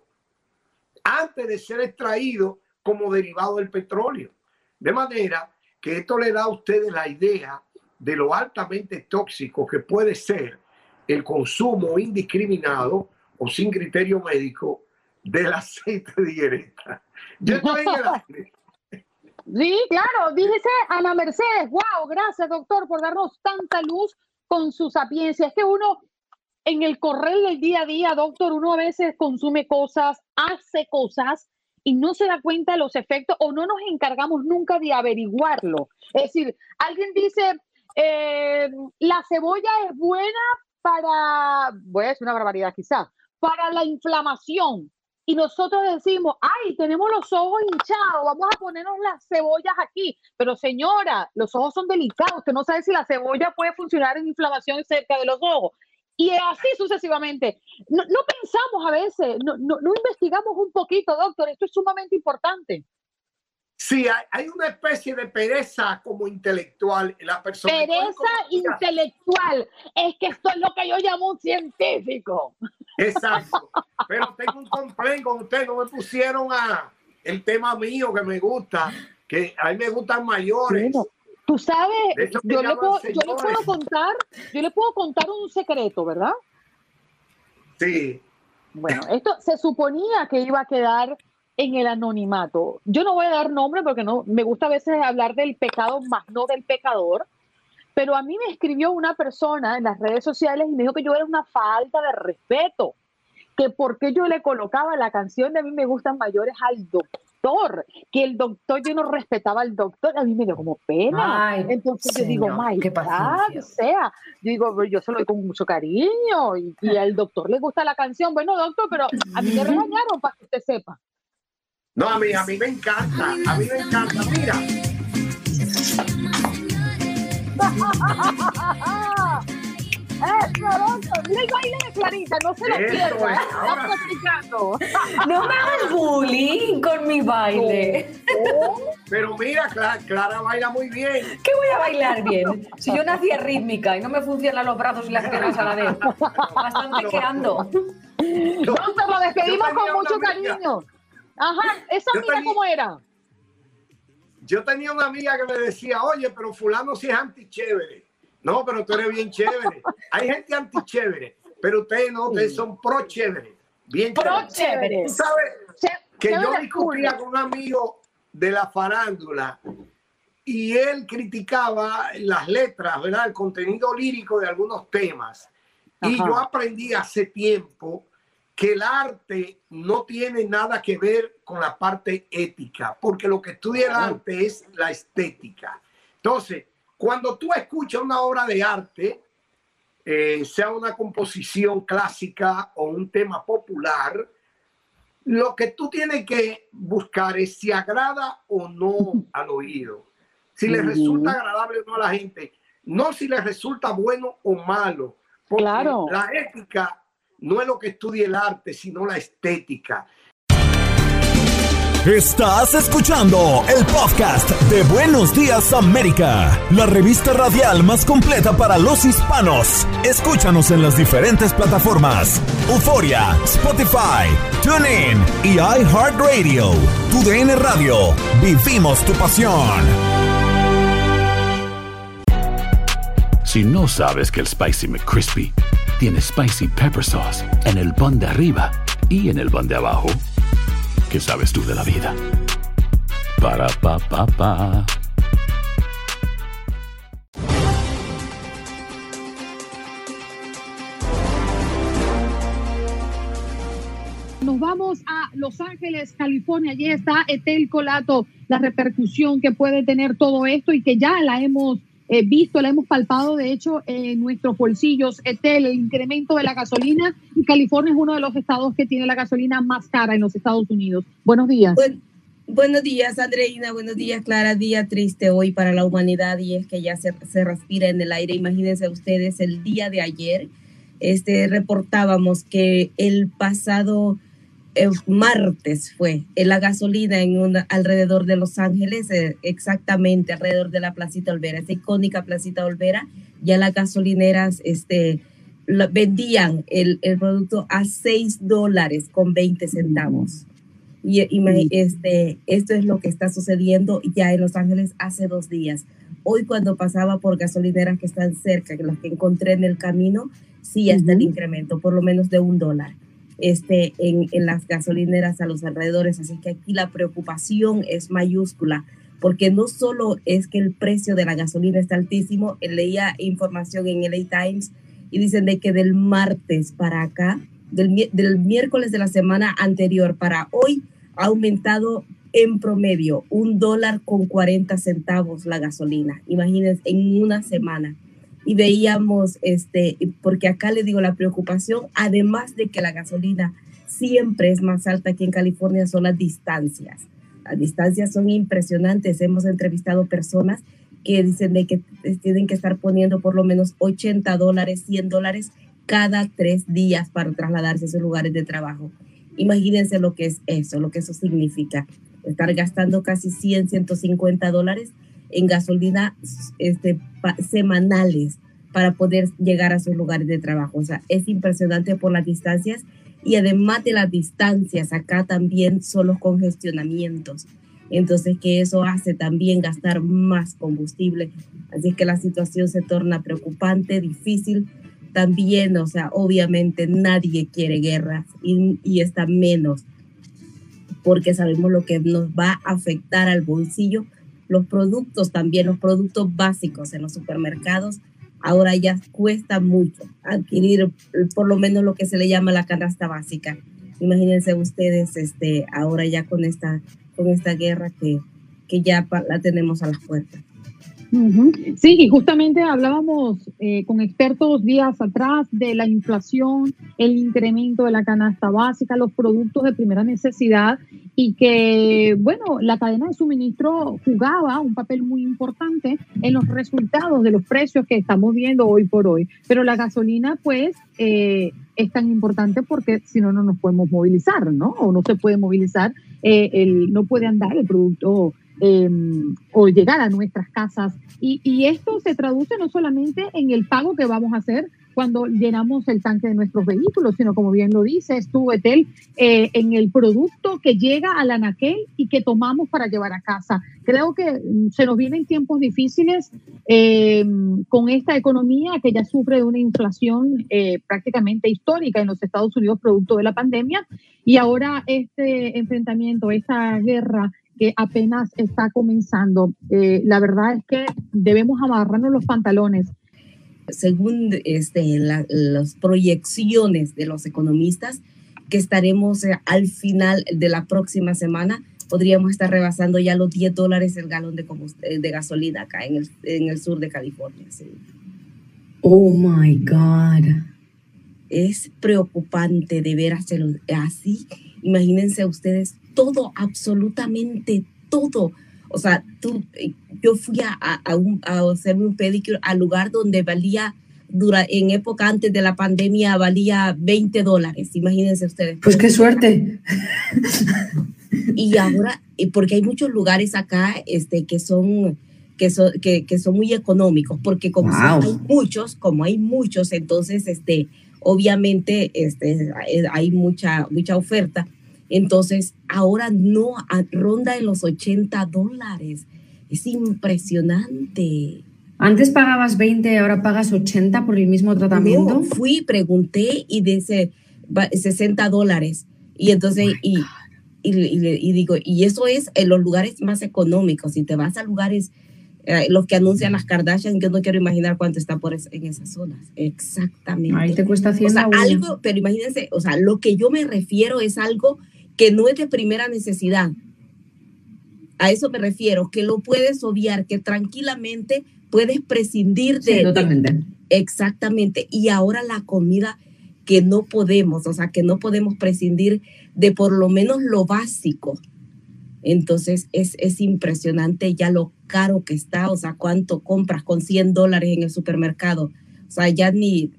antes de ser extraído como derivado del petróleo. De manera que esto le da a ustedes la idea de lo altamente tóxico que puede ser el consumo indiscriminado o sin criterio médico del aceite de higuereta. Yo estoy en el aire. Sí, claro, dice Ana Mercedes, wow, gracias doctor por darnos tanta luz con su sapiencia. Es que uno en el correr del día a día, doctor, uno a veces consume cosas, hace cosas y no se da cuenta de los efectos o no nos encargamos nunca de averiguarlo. Es decir, alguien dice, eh, la cebolla es buena para, voy a decir una barbaridad quizás, para la inflamación. Y nosotros decimos, ay, tenemos los ojos hinchados, vamos a ponernos las cebollas aquí. Pero señora, los ojos son delicados, usted no sabe si la cebolla puede funcionar en inflamación cerca de los ojos. Y así sucesivamente. No, pensamos a veces, no, no, no investigamos un poquito, doctor, esto es sumamente importante. Sí, hay, una especie de pereza como intelectual en la persona. Pereza intelectual. Es que esto es lo que yo llamo un científico. Exacto. Pero tengo un complejo con usted. No me pusieron a el tema mío que me gusta, que a mí me gustan mayores. tú sabes, yo le, puedo, yo le puedo contar, yo le puedo contar un secreto, ¿verdad? Sí. Bueno, esto se suponía que iba a quedar en el anonimato. Yo no voy a dar nombre porque no me gusta a veces hablar del pecado más no del pecador, pero a mí me escribió una persona en las redes sociales y me dijo que yo era una falta de respeto, que porque yo le colocaba la canción de a mí me gustan mayores al doctor, que el doctor yo no respetaba al doctor, a mí me dio como pena. Entonces yo digo, my qué God, sea, yo digo, yo se lo doy con mucho cariño y, y al doctor le gusta la canción. Bueno, doctor, pero a mí me regañaron para que usted sepa. No, a mí, a mí me encanta, a mí me encanta, mira. Mira el baile de Clarita, no se lo pierda. No me hagas bullying con mi baile. pero mira, Clara, baila muy bien. ¿Qué voy a bailar bien? Si yo nací rítmica y no me funcionan los brazos y las piernas a la vez. Bastante que ando. No, lo despedimos con mucho cariño. Ajá, esa amiga cómo era. Yo tenía una amiga que me decía, oye, pero fulano sí es antichévere. No, pero tú eres bien chévere. Hay gente antichévere, pero ustedes no, ustedes son pro chévere. Bien pro chévere. Tú sabes que yo discutía con un amigo de la farándula y él criticaba las letras, ¿verdad? El contenido lírico de algunos temas. Y yo aprendí hace tiempo que el arte no tiene nada que ver con la parte ética, porque lo que estudia el arte es la estética. Entonces, cuando tú escuchas una obra de arte, eh, sea una composición clásica o un tema popular, lo que tú tienes que buscar es si agrada o no al oído, si le resulta agradable o no a la gente, no si le resulta bueno o malo. Porque claro. la ética no es lo que estudia el arte, sino la estética. Estás escuchando el podcast de Buenos Días América, la revista radial más completa para los hispanos. Escúchanos en las diferentes plataformas: Euforia, Spotify, TuneIn y iHeartRadio. Tu DN Radio. Vivimos tu pasión. Si no sabes que el Spicy McCrispy tiene spicy pepper sauce en el pan de arriba y en el pan de abajo. ¿Qué sabes tú de la vida? Para pa pa. Nos vamos a Los Ángeles, California. Allí está Etel Colato, la repercusión que puede tener todo esto y que ya la hemos eh, visto, la hemos palpado de hecho en nuestros bolsillos. Etel, el incremento de la gasolina y California es uno de los estados que tiene la gasolina más cara en los Estados Unidos. Buenos días. buenos días, Andreina. Buenos días, Clara. Día triste hoy para la humanidad y es que ya se, se respira en el aire. Imagínense ustedes, el día de ayer este, reportábamos que el pasado martes fue en la gasolina en una, alrededor de Los Ángeles, eh, exactamente alrededor de la Placita Olvera, esa icónica Placita Olvera, ya las gasolineras este, vendían el, el, producto a 6 dólares con 20 centavos. Y, este, esto es lo que está sucediendo ya en Los Ángeles hace dos días. Hoy cuando pasaba por gasolineras que están cerca, que las que encontré en el camino, sí está el incremento, por lo menos de un dólar este, en, en las gasolineras a los alrededores. Así que aquí la preocupación es mayúscula porque no solo es que el precio de la gasolina está altísimo, leía información en LA Times y dicen de que del martes para acá, del, del miércoles de la semana anterior para hoy, ha aumentado en promedio un dólar con 40 centavos la gasolina. Imagínense, en una semana. Y veíamos, este, porque acá le digo la preocupación, además de que la gasolina siempre es más alta aquí en California, son las distancias. Las distancias son impresionantes. Hemos entrevistado personas que dicen de que tienen que estar poniendo por lo menos 80 dólares, 100 dólares cada tres días para trasladarse a sus lugares de trabajo. Imagínense lo que es eso, lo que eso significa. Estar gastando casi 100, 150 dólares en gasolina este, semanales para poder llegar a sus lugares de trabajo. O sea, es impresionante por las distancias y además de las distancias, acá también son los congestionamientos. Entonces, que eso hace también gastar más combustible. Así que la situación se torna preocupante, difícil. También, o sea, obviamente nadie quiere guerra y, y está menos porque sabemos lo que nos va a afectar al bolsillo. Los productos también, los productos básicos en los supermercados ahora ya cuesta mucho adquirir por lo menos lo que se le llama la canasta básica. Imagínense ustedes este, ahora ya con esta, con esta guerra que, que ya la tenemos a las puertas. Sí, y justamente hablábamos eh, con expertos días atrás de la inflación, el incremento de la canasta básica, los productos de primera necesidad y que, bueno, la cadena de suministro jugaba un papel muy importante en los resultados de los precios que estamos viendo hoy por hoy. Pero la gasolina, pues, eh, es tan importante porque si no, no nos podemos movilizar, ¿no? O no se puede movilizar, eh, el, no puede andar el producto Em, o llegar a nuestras casas. Y, y, esto se traduce no solamente en el pago que vamos a hacer cuando llenamos el tanque de nuestros vehículos, sino como bien lo dices tú, Etel, eh, en el producto que llega al anaquel y que tomamos para llevar a casa. Creo que mm, se nos vienen tiempos difíciles em, con esta economía que ya sufre de una inflación eh, prácticamente histórica en los Estados Unidos producto de la pandemia y ahora este enfrentamiento, esta guerra que apenas está comenzando. Eh, la verdad es que debemos amarrarnos los pantalones. Según este, las proyecciones de los economistas, que estaremos eh, al final de la próxima semana, podríamos estar rebasando ya los 10 dólares el galón de, eh, de gasolina acá en el, en el sur de California. Oh my God. Es preocupante de ver hacerlo así. Imagínense ustedes todo, absolutamente todo. O sea, tú, eh, yo fui a, a, un, a hacerme un pedicure al lugar donde valía, dura, en época antes de la pandemia, valía 20 dólares. Imagínense ustedes. Pues qué suerte. Y ahora, porque hay muchos lugares acá este, que son que son, que, que son muy económicos, porque como hay muchos, como hay muchos, entonces, este, obviamente, este, hay mucha, mucha oferta entonces, ahora no ronda en los 80 dólares. Es impresionante. Antes pagabas 20, ahora pagas 80 por el mismo tratamiento. No, fui, pregunté y dice 60 dólares. Y entonces, oh y, y, digo, y eso es en los lugares más económicos. Si te vas a lugares, eh, los que anuncian las Kardashian, yo no quiero imaginar cuánto está por en esas zonas. Exactamente. Ahí te cuesta 100 O sea, algo, pero imagínense, o sea, lo que yo me refiero es algo que no es de primera necesidad. A eso me refiero, que lo puedes obviar, que tranquilamente puedes prescindir de... totalmente. exactamente. Y ahora la comida que no podemos, o sea, que no podemos prescindir de por lo menos lo básico. Entonces es, es impresionante ya lo caro que está, o sea, cuánto compras con 100 dólares en el supermercado. O sea, ya ni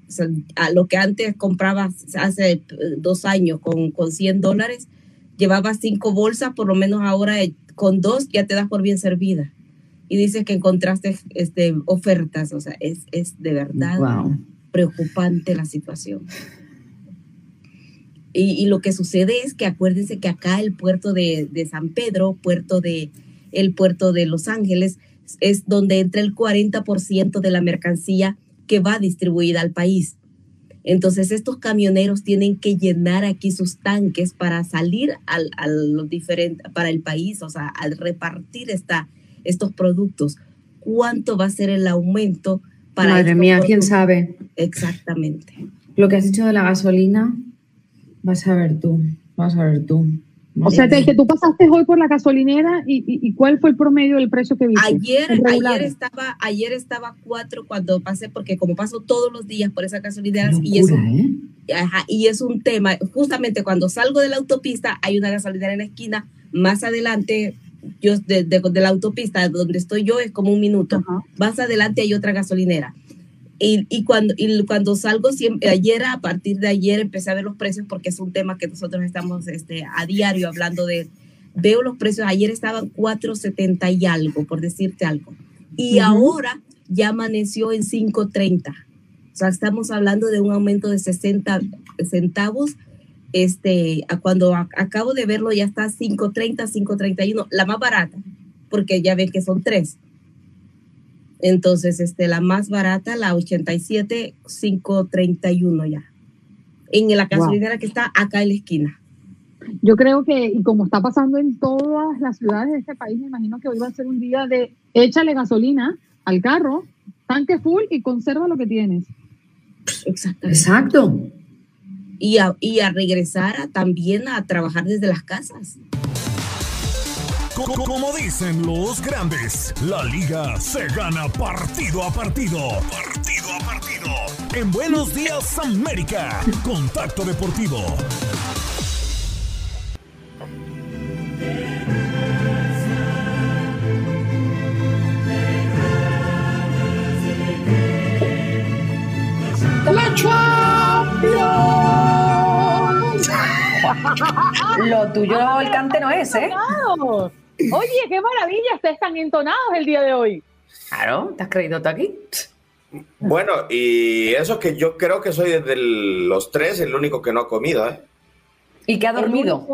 a lo que antes comprabas hace eh, dos años con, con 100 dólares, llevaba cinco bolsas, por lo menos ahora eh, con dos ya te das por bien servida. Y dices que encontraste este, ofertas, o sea, es, es de verdad preocupante la situación. Y, lo que sucede es que acuérdense que acá el puerto de, de, San Pedro, puerto de, el puerto de Los Ángeles, es donde entra el 40% de la mercancía que va distribuida al país. Entonces estos camioneros tienen que llenar aquí sus tanques para salir al, diferente, para el país, o sea, al repartir esta, estos productos. ¿Cuánto va a ser el aumento para... Madre mía, quién sabe. Exactamente. Lo que has dicho de la gasolina, vas a ver tú, vas a ver tú. O sea, que, tú pasaste hoy por la gasolinera y, cuál fue el promedio del precio que viste. Ayer, ayer estaba, ayer estaba cuatro cuando pasé, porque como paso todos los días por esa gasolinera y es, un, ¿eh? y es un tema, justamente cuando salgo de la autopista hay una gasolinera en la esquina, más adelante yo de, de, la autopista donde estoy yo es como un minuto, más adelante hay otra gasolinera. Y, y, cuando, y cuando salgo, siempre, ayer, a partir de ayer, empecé a ver los precios porque es un tema que nosotros estamos este, a diario hablando de. Veo los precios, ayer estaban 4.70 y algo, por decirte algo. Y ahora ya amaneció en 5.30. O sea, estamos hablando de un aumento de 60 centavos. Este, cuando acabo de verlo ya está 5.30, 5.31, la más barata, porque ya ven que son tres. Entonces, este, la más barata, la 87, 531 ya. En la gasolinera que está acá en la esquina. Yo creo que, y como está pasando en todas las ciudades de este país, me imagino que hoy va a ser un día de échale gasolina al carro, tanque full y conserva lo que tienes. Exacto. Exacto. Y a, y a regresar también a trabajar desde las casas. Como dicen los grandes, la liga se gana partido a partido. Partido a partido. En Buenos Días América, Contacto Deportivo. La Champions. Lo tuyo el cante no es, ¿eh? Oye, qué maravilla, ustedes están entonados el día de hoy. Claro, ¿te has creído tú aquí? Bueno, y eso que yo creo que soy de los tres el único que no ha comido, ¿eh? ¿Y que ha dormido?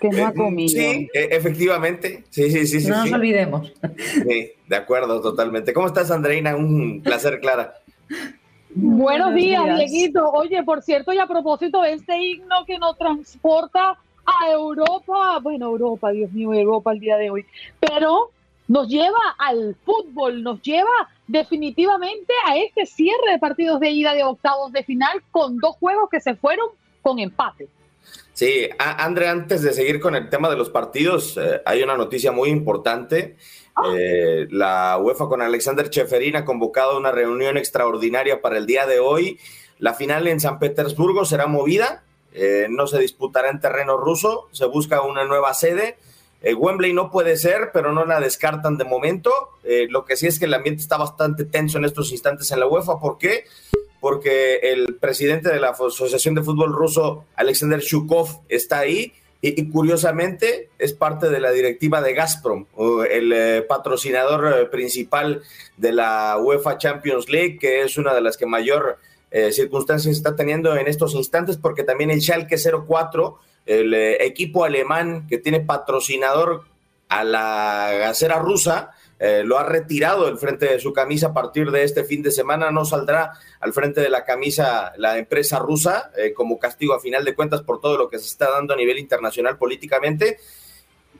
Que no ha comido. Sí, e, efectivamente. Sí, sí, sí. No nos olvidemos. Sí, de acuerdo, totalmente. ¿Cómo estás, Andreina? Un placer, Clara. Buenos, días, Dieguito. Oye, por cierto, y a propósito de este himno que nos transporta a Europa, bueno, Europa, Dios mío, Europa el día de hoy, pero nos lleva al fútbol, nos lleva definitivamente a este cierre de partidos de ida de octavos de final con dos juegos que se fueron con empate. Sí, André, antes de seguir con el tema de los partidos, eh, hay una noticia muy importante. Ah. Eh, la UEFA con Alexander Cheferín ha convocado una reunión extraordinaria para el día de hoy. La final en San Petersburgo será movida eh, no se disputará en terreno ruso, se busca una nueva sede. Eh, Wembley no puede ser, pero no la descartan de momento. Eh, lo que sí es que el ambiente está bastante tenso en estos instantes en la UEFA. ¿Por qué? Porque el presidente de la Asociación de Fútbol Ruso, Alexander Shukov, está ahí y, curiosamente es parte de la directiva de Gazprom, el patrocinador principal de la UEFA Champions League, que es una de las que mayor eh, circunstancias está teniendo en estos instantes, porque también el Schalke 04, el eh, equipo alemán que tiene patrocinador a la gasera rusa, eh, lo ha retirado del frente de su camisa a partir de este fin de semana. No saldrá al frente de la camisa la empresa rusa como castigo a final de cuentas por todo lo que se está dando a nivel internacional políticamente.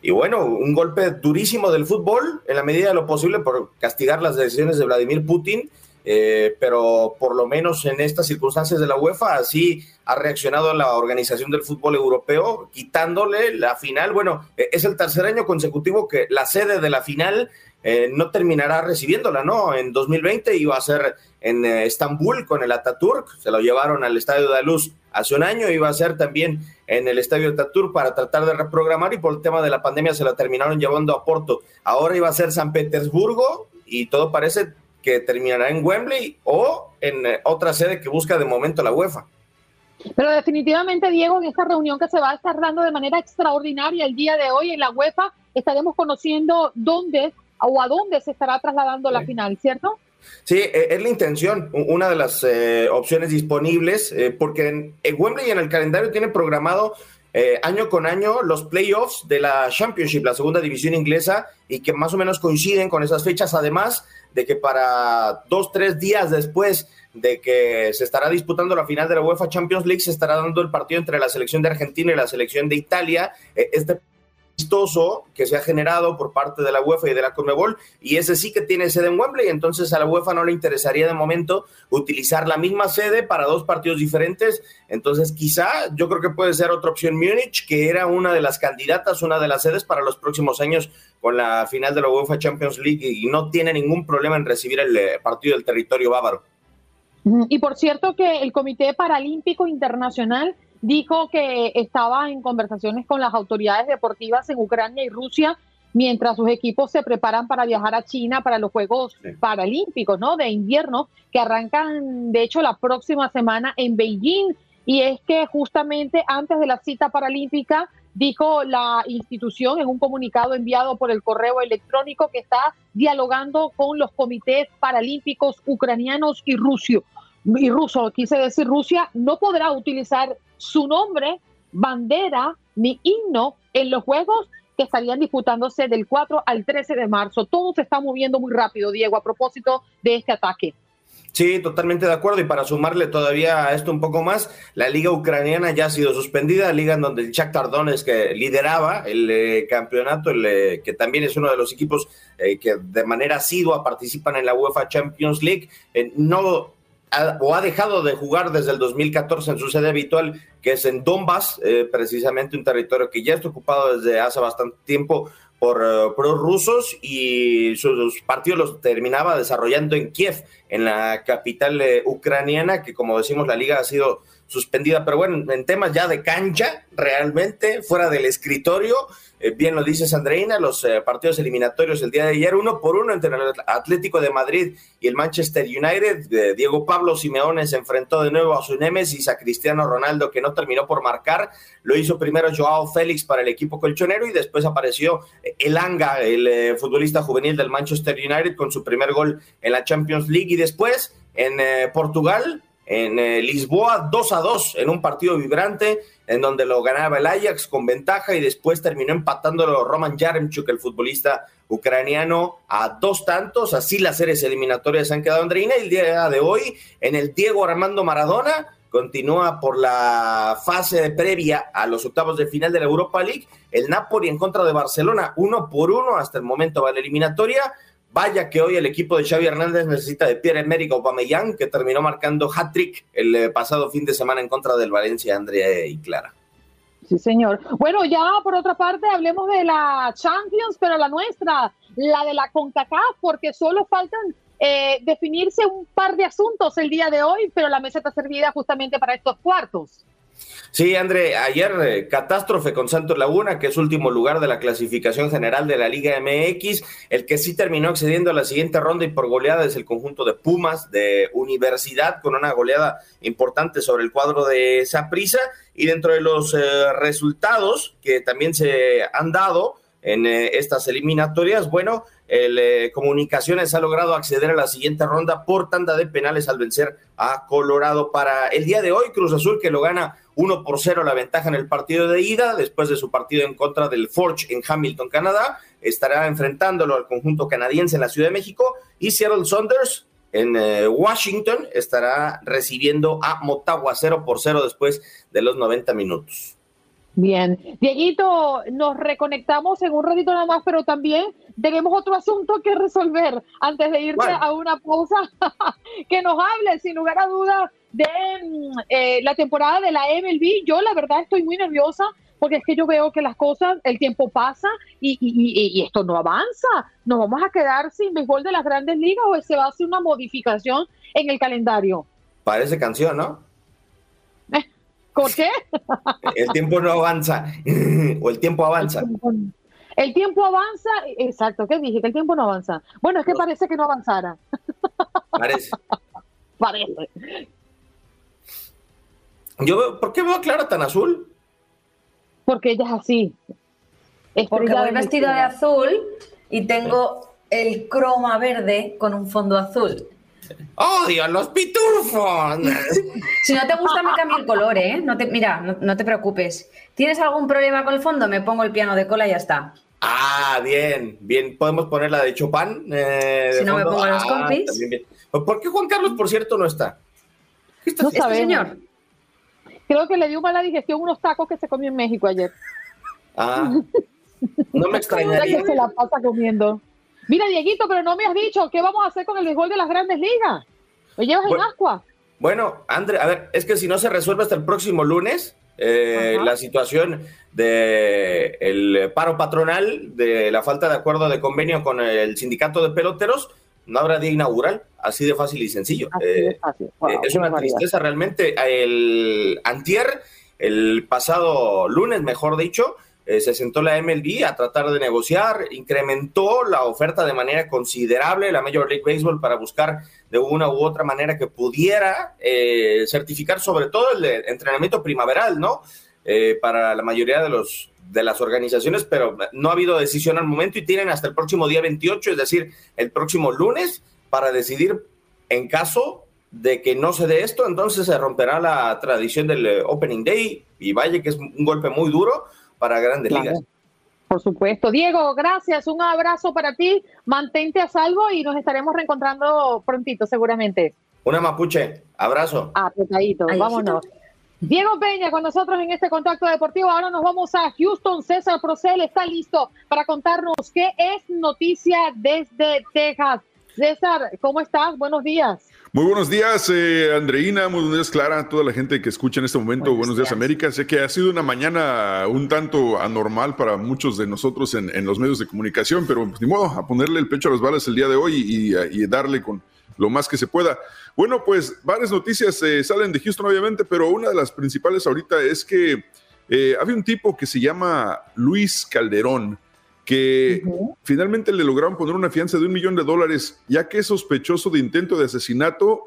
Y bueno, un golpe durísimo del fútbol en la medida de lo posible por castigar las decisiones de Vladimir Putin eh, pero por lo menos en estas circunstancias de la UEFA, así ha reaccionado la Organización del Fútbol Europeo, quitándole la final. Bueno, e-, es el tercer año consecutivo que la sede de la final eh, no terminará recibiéndola, ¿no? En 2020 iba a ser en eh, Estambul con el Ataturk, se lo llevaron al Estadio de Luz hace un año, iba a ser también en el Estadio Ataturk para tratar de reprogramar y por el tema de la pandemia se la terminaron llevando a Porto. Ahora iba a ser San Petersburgo y todo parece que terminará en Wembley o en eh, otra sede que busca de momento la UEFA. Pero definitivamente, Diego, en esta reunión que se va a estar dando de manera extraordinaria el día de hoy en la UEFA, estaremos conociendo dónde o a dónde se estará trasladando la final, ¿cierto? Sí, e, es la intención, una de las eh, opciones disponibles, eh, porque en, en, Wembley en el calendario tiene programado año con año los playoffs de la Championship, la segunda división inglesa, y que más o menos coinciden con esas fechas. Además, de que para dos, tres días después de que se estará disputando la final de la UEFA Champions League, se estará dando el partido entre la selección de Argentina y la selección de Italia. Eh, este amistoso que se ha generado por parte de la UEFA y de la Conmebol, y ese sí que tiene sede en Wembley, entonces a la UEFA no le interesaría de momento utilizar la misma sede para dos partidos diferentes, entonces quizá yo creo que puede ser otra opción Múnich, que era una de las candidatas, una de las sedes para los próximos años con la final de la UEFA Champions League y no tiene ningún problema en recibir el eh, partido del territorio bávaro. Y por cierto que el Comité Paralímpico Internacional dijo que estaba en conversaciones con las autoridades deportivas en Ucrania y Rusia mientras sus equipos se preparan para viajar a China para los Juegos Paralímpicos, ¿no? De invierno que arrancan, de hecho, la próxima semana en Beijing. Y es que justamente antes de la cita paralímpica dijo la institución en un comunicado enviado por el correo electrónico que está dialogando con los comités paralímpicos ucranianos y rusos. Y ruso, quise decir Rusia, no podrá utilizar su nombre, bandera ni himno en los Juegos que estarían disputándose del 4 al 13 de marzo. Todo se está moviendo muy rápido, Diego, a propósito de este ataque. Sí, totalmente de acuerdo. Y para sumarle todavía a esto un poco más, la liga ucraniana ya ha sido suspendida, liga en donde el Shakhtar Donetsk que lideraba el eh, campeonato, el, eh, que también es uno de los equipos eh, que de manera asidua participan en la UEFA Champions League, no o ha dejado de jugar desde el 2014 en su sede habitual, que es en Donbass, eh, precisamente un territorio que ya está ocupado desde hace bastante tiempo por uh, prorrusos y sus, partidos los terminaba desarrollando en Kiev, en la capital eh, ucraniana, que como decimos la liga ha sido suspendida, pero bueno, en temas ya de cancha, realmente, fuera del escritorio, eh, bien lo dices Andreina, los eh, partidos eliminatorios el día de ayer, uno por uno entre el Atlético de Madrid y el Manchester United. Eh, Diego Pablo Simeone se enfrentó de nuevo a su némesis, a Cristiano Ronaldo, que no terminó por marcar. Lo hizo primero Joao Félix para el equipo colchonero y después apareció el Anga, el futbolista juvenil del Manchester United, con su primer gol en la Champions League. Y después en Portugal, en Lisboa 2 a 2 en un partido vibrante en donde lo ganaba el Ajax con ventaja y después terminó empatándolo Roman Yaremchuk, el futbolista ucraniano, a dos tantos. Así las series eliminatorias se han quedado, Andreina. Y el día de hoy, en el Diego Armando Maradona, continúa por la fase previa a los octavos de final de la Europa League. El Napoli en contra de Barcelona, uno por uno hasta el momento va la eliminatoria. Vaya que hoy el equipo de Xavi Hernández necesita de Pierre-Emerick Aubameyang, que terminó marcando hat-trick el eh, pasado fin de semana en contra del Valencia, Andrea y Clara. Sí, señor. Bueno, ya por otra parte hablemos de la Champions, pero la nuestra, la de la CONCACAF, porque solo faltan eh, definirse un par de asuntos el día de hoy, pero la mesa está servida justamente para estos cuartos. Sí, André, ayer eh, catástrofe con Santos Laguna, que es último lugar de la clasificación general de la Liga MX. El que sí terminó accediendo a la siguiente ronda y por goleada es el conjunto de Pumas de Universidad, con una goleada importante sobre el cuadro de Saprissa. Y dentro de los eh, resultados que también se han dado en eh, estas eliminatorias, bueno, el Comunicaciones ha logrado acceder a la siguiente ronda por tanda de penales al vencer a Colorado para el día de hoy. Cruz Azul que lo gana 1 por 0 la ventaja en el partido de ida, después de su partido en contra del Forge en Hamilton, Canadá. Estará enfrentándolo al conjunto canadiense en la Ciudad de México y Seattle Saunders en eh, Washington estará recibiendo a Motagua 0 por 0 después de los 90 minutos. Bien, Dieguito, nos reconectamos en un ratito nada más, pero también tenemos otro asunto que resolver antes de irte a una pausa. que nos hable, sin lugar a dudas, de mm, eh, la temporada de la MLB. Yo la verdad estoy muy nerviosa porque es que yo veo que las cosas, el tiempo pasa y, y, esto no avanza. Nos vamos a quedar sin béisbol de las grandes ligas o se va a hacer una modificación en el calendario. Parece canción, ¿no? ¿Por qué? el tiempo no avanza o el tiempo avanza. El tiempo, avanza, exacto, ¿qué dije? Que el tiempo no avanza. Bueno, es que parece que no avanzara. Parece. parece. Yo ¿por qué veo a Clara tan azul? Porque ella es así. Porque voy vestida de azul y tengo el croma verde con un fondo azul. ¡Odio los pitufos! si no te gusta, me cambio el color, ¿eh? No te, mira, no, te preocupes. ¿Tienes algún problema con el fondo? Me pongo el piano de cola y ya está. Ah, bien, bien. Podemos poner la de Chopin. Eh, si no me pongo los ah, compis. ¿Por qué Juan Carlos, por cierto, no está? ¿Qué está no este señor? Creo que le dio mala digestión unos tacos que se comió en México ayer. Ah. No me extrañaría. que se la pasa comiendo. Mira, Dieguito, pero no me has dicho qué vamos a hacer con el béisbol de las grandes ligas. ¿Me llevas en ascua? Bueno, André, a ver, es que si no se resuelve hasta el próximo lunes, eh, la situación de el paro patronal, de la falta de acuerdo de convenio con el sindicato de peloteros, no habrá día inaugural, así de fácil y sencillo. Eh, eh, es una tristeza realmente. El antier, el pasado lunes, mejor dicho, eh, se sentó la MLB a tratar de negociar, incrementó la oferta de manera considerable la Major League Baseball para buscar de una u otra manera que pudiera certificar sobre todo el entrenamiento primaveral, ¿no? para la mayoría de los de las organizaciones, pero no ha habido decisión al momento y tienen hasta el próximo día 28, es decir, el próximo lunes, para decidir en caso de que no se dé esto, entonces se romperá la tradición del eh, Opening Day y vaya que es un golpe muy duro para grandes ligas. Por supuesto. Diego, gracias. Un abrazo para ti. Mantente a salvo y nos estaremos reencontrando prontito, seguramente. Una mapuche. Abrazo. Apretadito. Vámonos. Diego Peña con nosotros en este contacto deportivo. Ahora nos vamos a Houston. César Procel está listo para contarnos qué es noticia desde Texas. César, ¿cómo estás? Buenos días. Muy buenos días, eh, Andreina. Muy buenos días, Clara. Toda la gente que escucha en este momento. Buenos, días, América. Sé que ha sido una mañana un tanto anormal para muchos de nosotros en, los medios de comunicación, pero pues, ni modo, a ponerle el pecho a las balas el día de hoy y, y darle con lo más que se pueda. Bueno, pues varias noticias eh, salen de Houston, obviamente, pero una de las principales ahorita es que eh, había un tipo que se llama Luis Calderón, que finalmente le lograron poner una fianza de un millón de dólares, ya que es sospechoso de intento de asesinato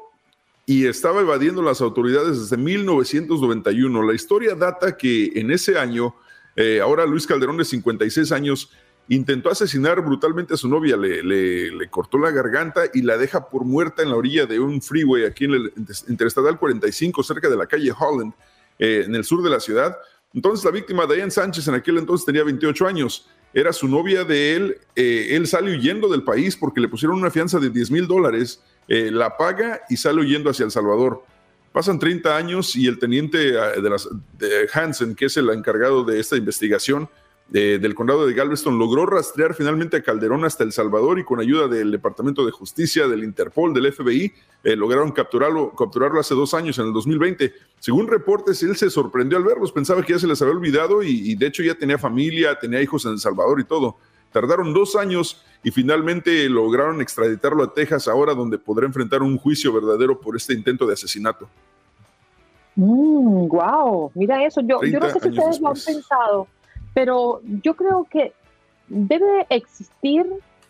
y estaba evadiendo las autoridades desde 1991. La historia data que en ese año, eh, ahora Luis Calderón de 56 años, intentó asesinar brutalmente a su novia, le, cortó la garganta y la deja por muerta en la orilla de un freeway aquí en el Interestatal 45, cerca de la calle Holland, eh, en el sur de la ciudad. Entonces la víctima, Diane Sánchez, en aquel entonces tenía 28 años, era su novia de él, eh, él sale huyendo del país porque le pusieron una fianza de 10 mil dólares, eh, la paga y sale huyendo hacia El Salvador. Pasan 30 años y el teniente de, las, de Hansen, que es el encargado de esta investigación, del condado de Galveston logró rastrear finalmente a Calderón hasta El Salvador y con ayuda del Departamento de Justicia, del Interpol, del FBI, eh, lograron capturarlo, capturarlo hace dos años, en el 2020. Según reportes, él se sorprendió al verlos, pensaba que ya se les había olvidado y, de hecho ya tenía familia, tenía hijos en El Salvador y todo. Tardaron dos años y finalmente lograron extraditarlo a Texas, ahora donde podrá enfrentar un juicio verdadero por este intento de asesinato. wow, mm, mira eso. Yo, yo no sé si ustedes lo han pensado pero yo creo que debe existir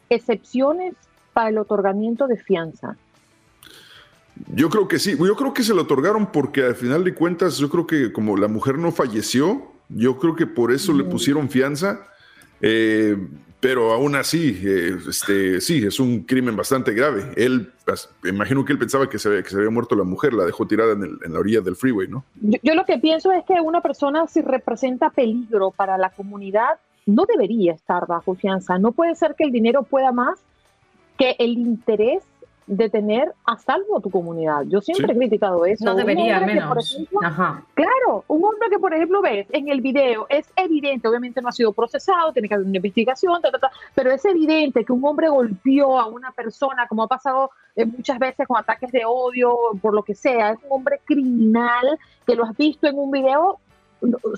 excepciones para el otorgamiento de fianza. Yo creo que sí, yo creo que se lo otorgaron porque al final de cuentas yo creo que como la mujer no falleció, yo creo que por eso le pusieron fianza. Eh, pero aún así, eh, este, sí, es un crimen bastante grave. Él, imagino que él pensaba que se, que se había muerto la mujer, la dejó tirada en, la orilla del freeway, ¿no? Yo, lo que pienso es que una persona si representa peligro para la comunidad, no debería estar bajo fianza. No puede ser que el dinero pueda más que el interés de tener a salvo a tu comunidad. Yo siempre he criticado eso. No debería, menos. Claro, un hombre que, por ejemplo, ves en el video, es evidente, obviamente no ha sido procesado, tiene que haber una investigación, pero es evidente que un hombre golpeó a una persona, como ha pasado eh, muchas veces con ataques de odio, por lo que sea, es un hombre criminal que lo has visto en un video.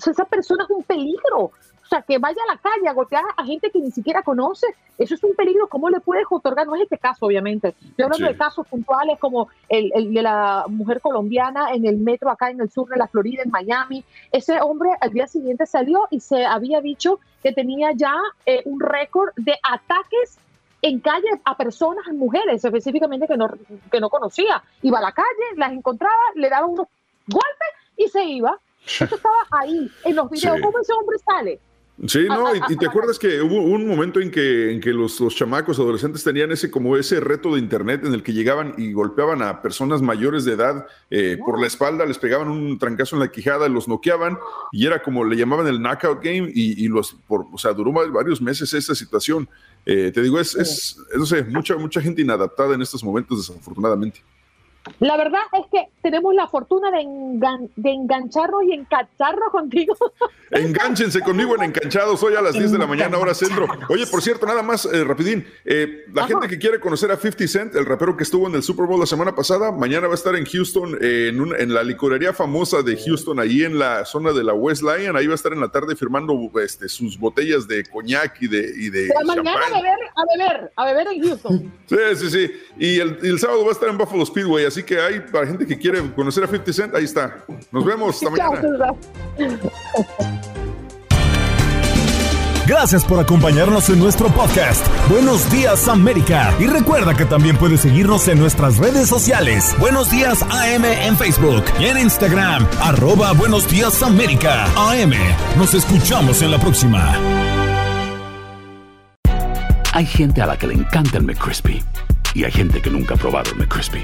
esa persona es un peligro. O sea, que vaya a la calle a golpear a gente que ni siquiera conoce, eso es un peligro. ¿Cómo le puedes otorgar? No es este caso, obviamente. Yo hablo de casos puntuales como el, de la mujer colombiana en el metro acá en el sur de la Florida, en Miami. Ese hombre al día siguiente salió y se había dicho que tenía ya eh, un récord de ataques en calle a personas, a mujeres específicamente que no, que no conocía. Iba a la calle, las encontraba, le daba unos golpes y se iba. Eso estaba ahí en los videos. ¿Cómo ese hombre sale? Sí, no, y, te acuerdas que hubo un momento en que, en que los, los, chamacos adolescentes tenían ese como ese reto de internet en el que llegaban y golpeaban a personas mayores de edad eh, por la espalda, les pegaban un trancazo en la quijada, los noqueaban y era como le llamaban el knockout game y, los, por, o sea, duró varios meses esa situación. Eh, te digo, es, es, no sé, mucha, mucha gente inadaptada en estos momentos, desafortunadamente. La verdad es que tenemos la fortuna de, de engancharnos y encacharnos contigo. Enganchense conmigo en Enganchados hoy a las 10 de la mañana, hora centro. Oye, por cierto, nada más, eh, rapidín, eh, la gente que quiere conocer a 50 Cent, el rapero que estuvo en el Super Bowl la semana pasada, mañana va a estar en Houston, eh, en, en, la licorería famosa de Houston, ahí en la zona de la West Lion, ahí va a estar en la tarde firmando este, sus botellas de coñac y de... Y de mañana a beber, a beber, a beber en Houston. Sí, sí, sí. Y el, y el sábado va a estar en Buffalo Speedway, así que hay para gente que quiere conocer a 50 Cent, ahí está. Nos vemos esta mañana. Gracias por acompañarnos en nuestro podcast. Buenos días América. Y recuerda que también puedes seguirnos en nuestras redes sociales. Buenos días AM en Facebook y en Instagram. Arroba Buenos días América. AM. Nos escuchamos en la próxima. Hay gente a la que le encanta el McCrispy. Y hay gente que nunca ha probado el McCrispy.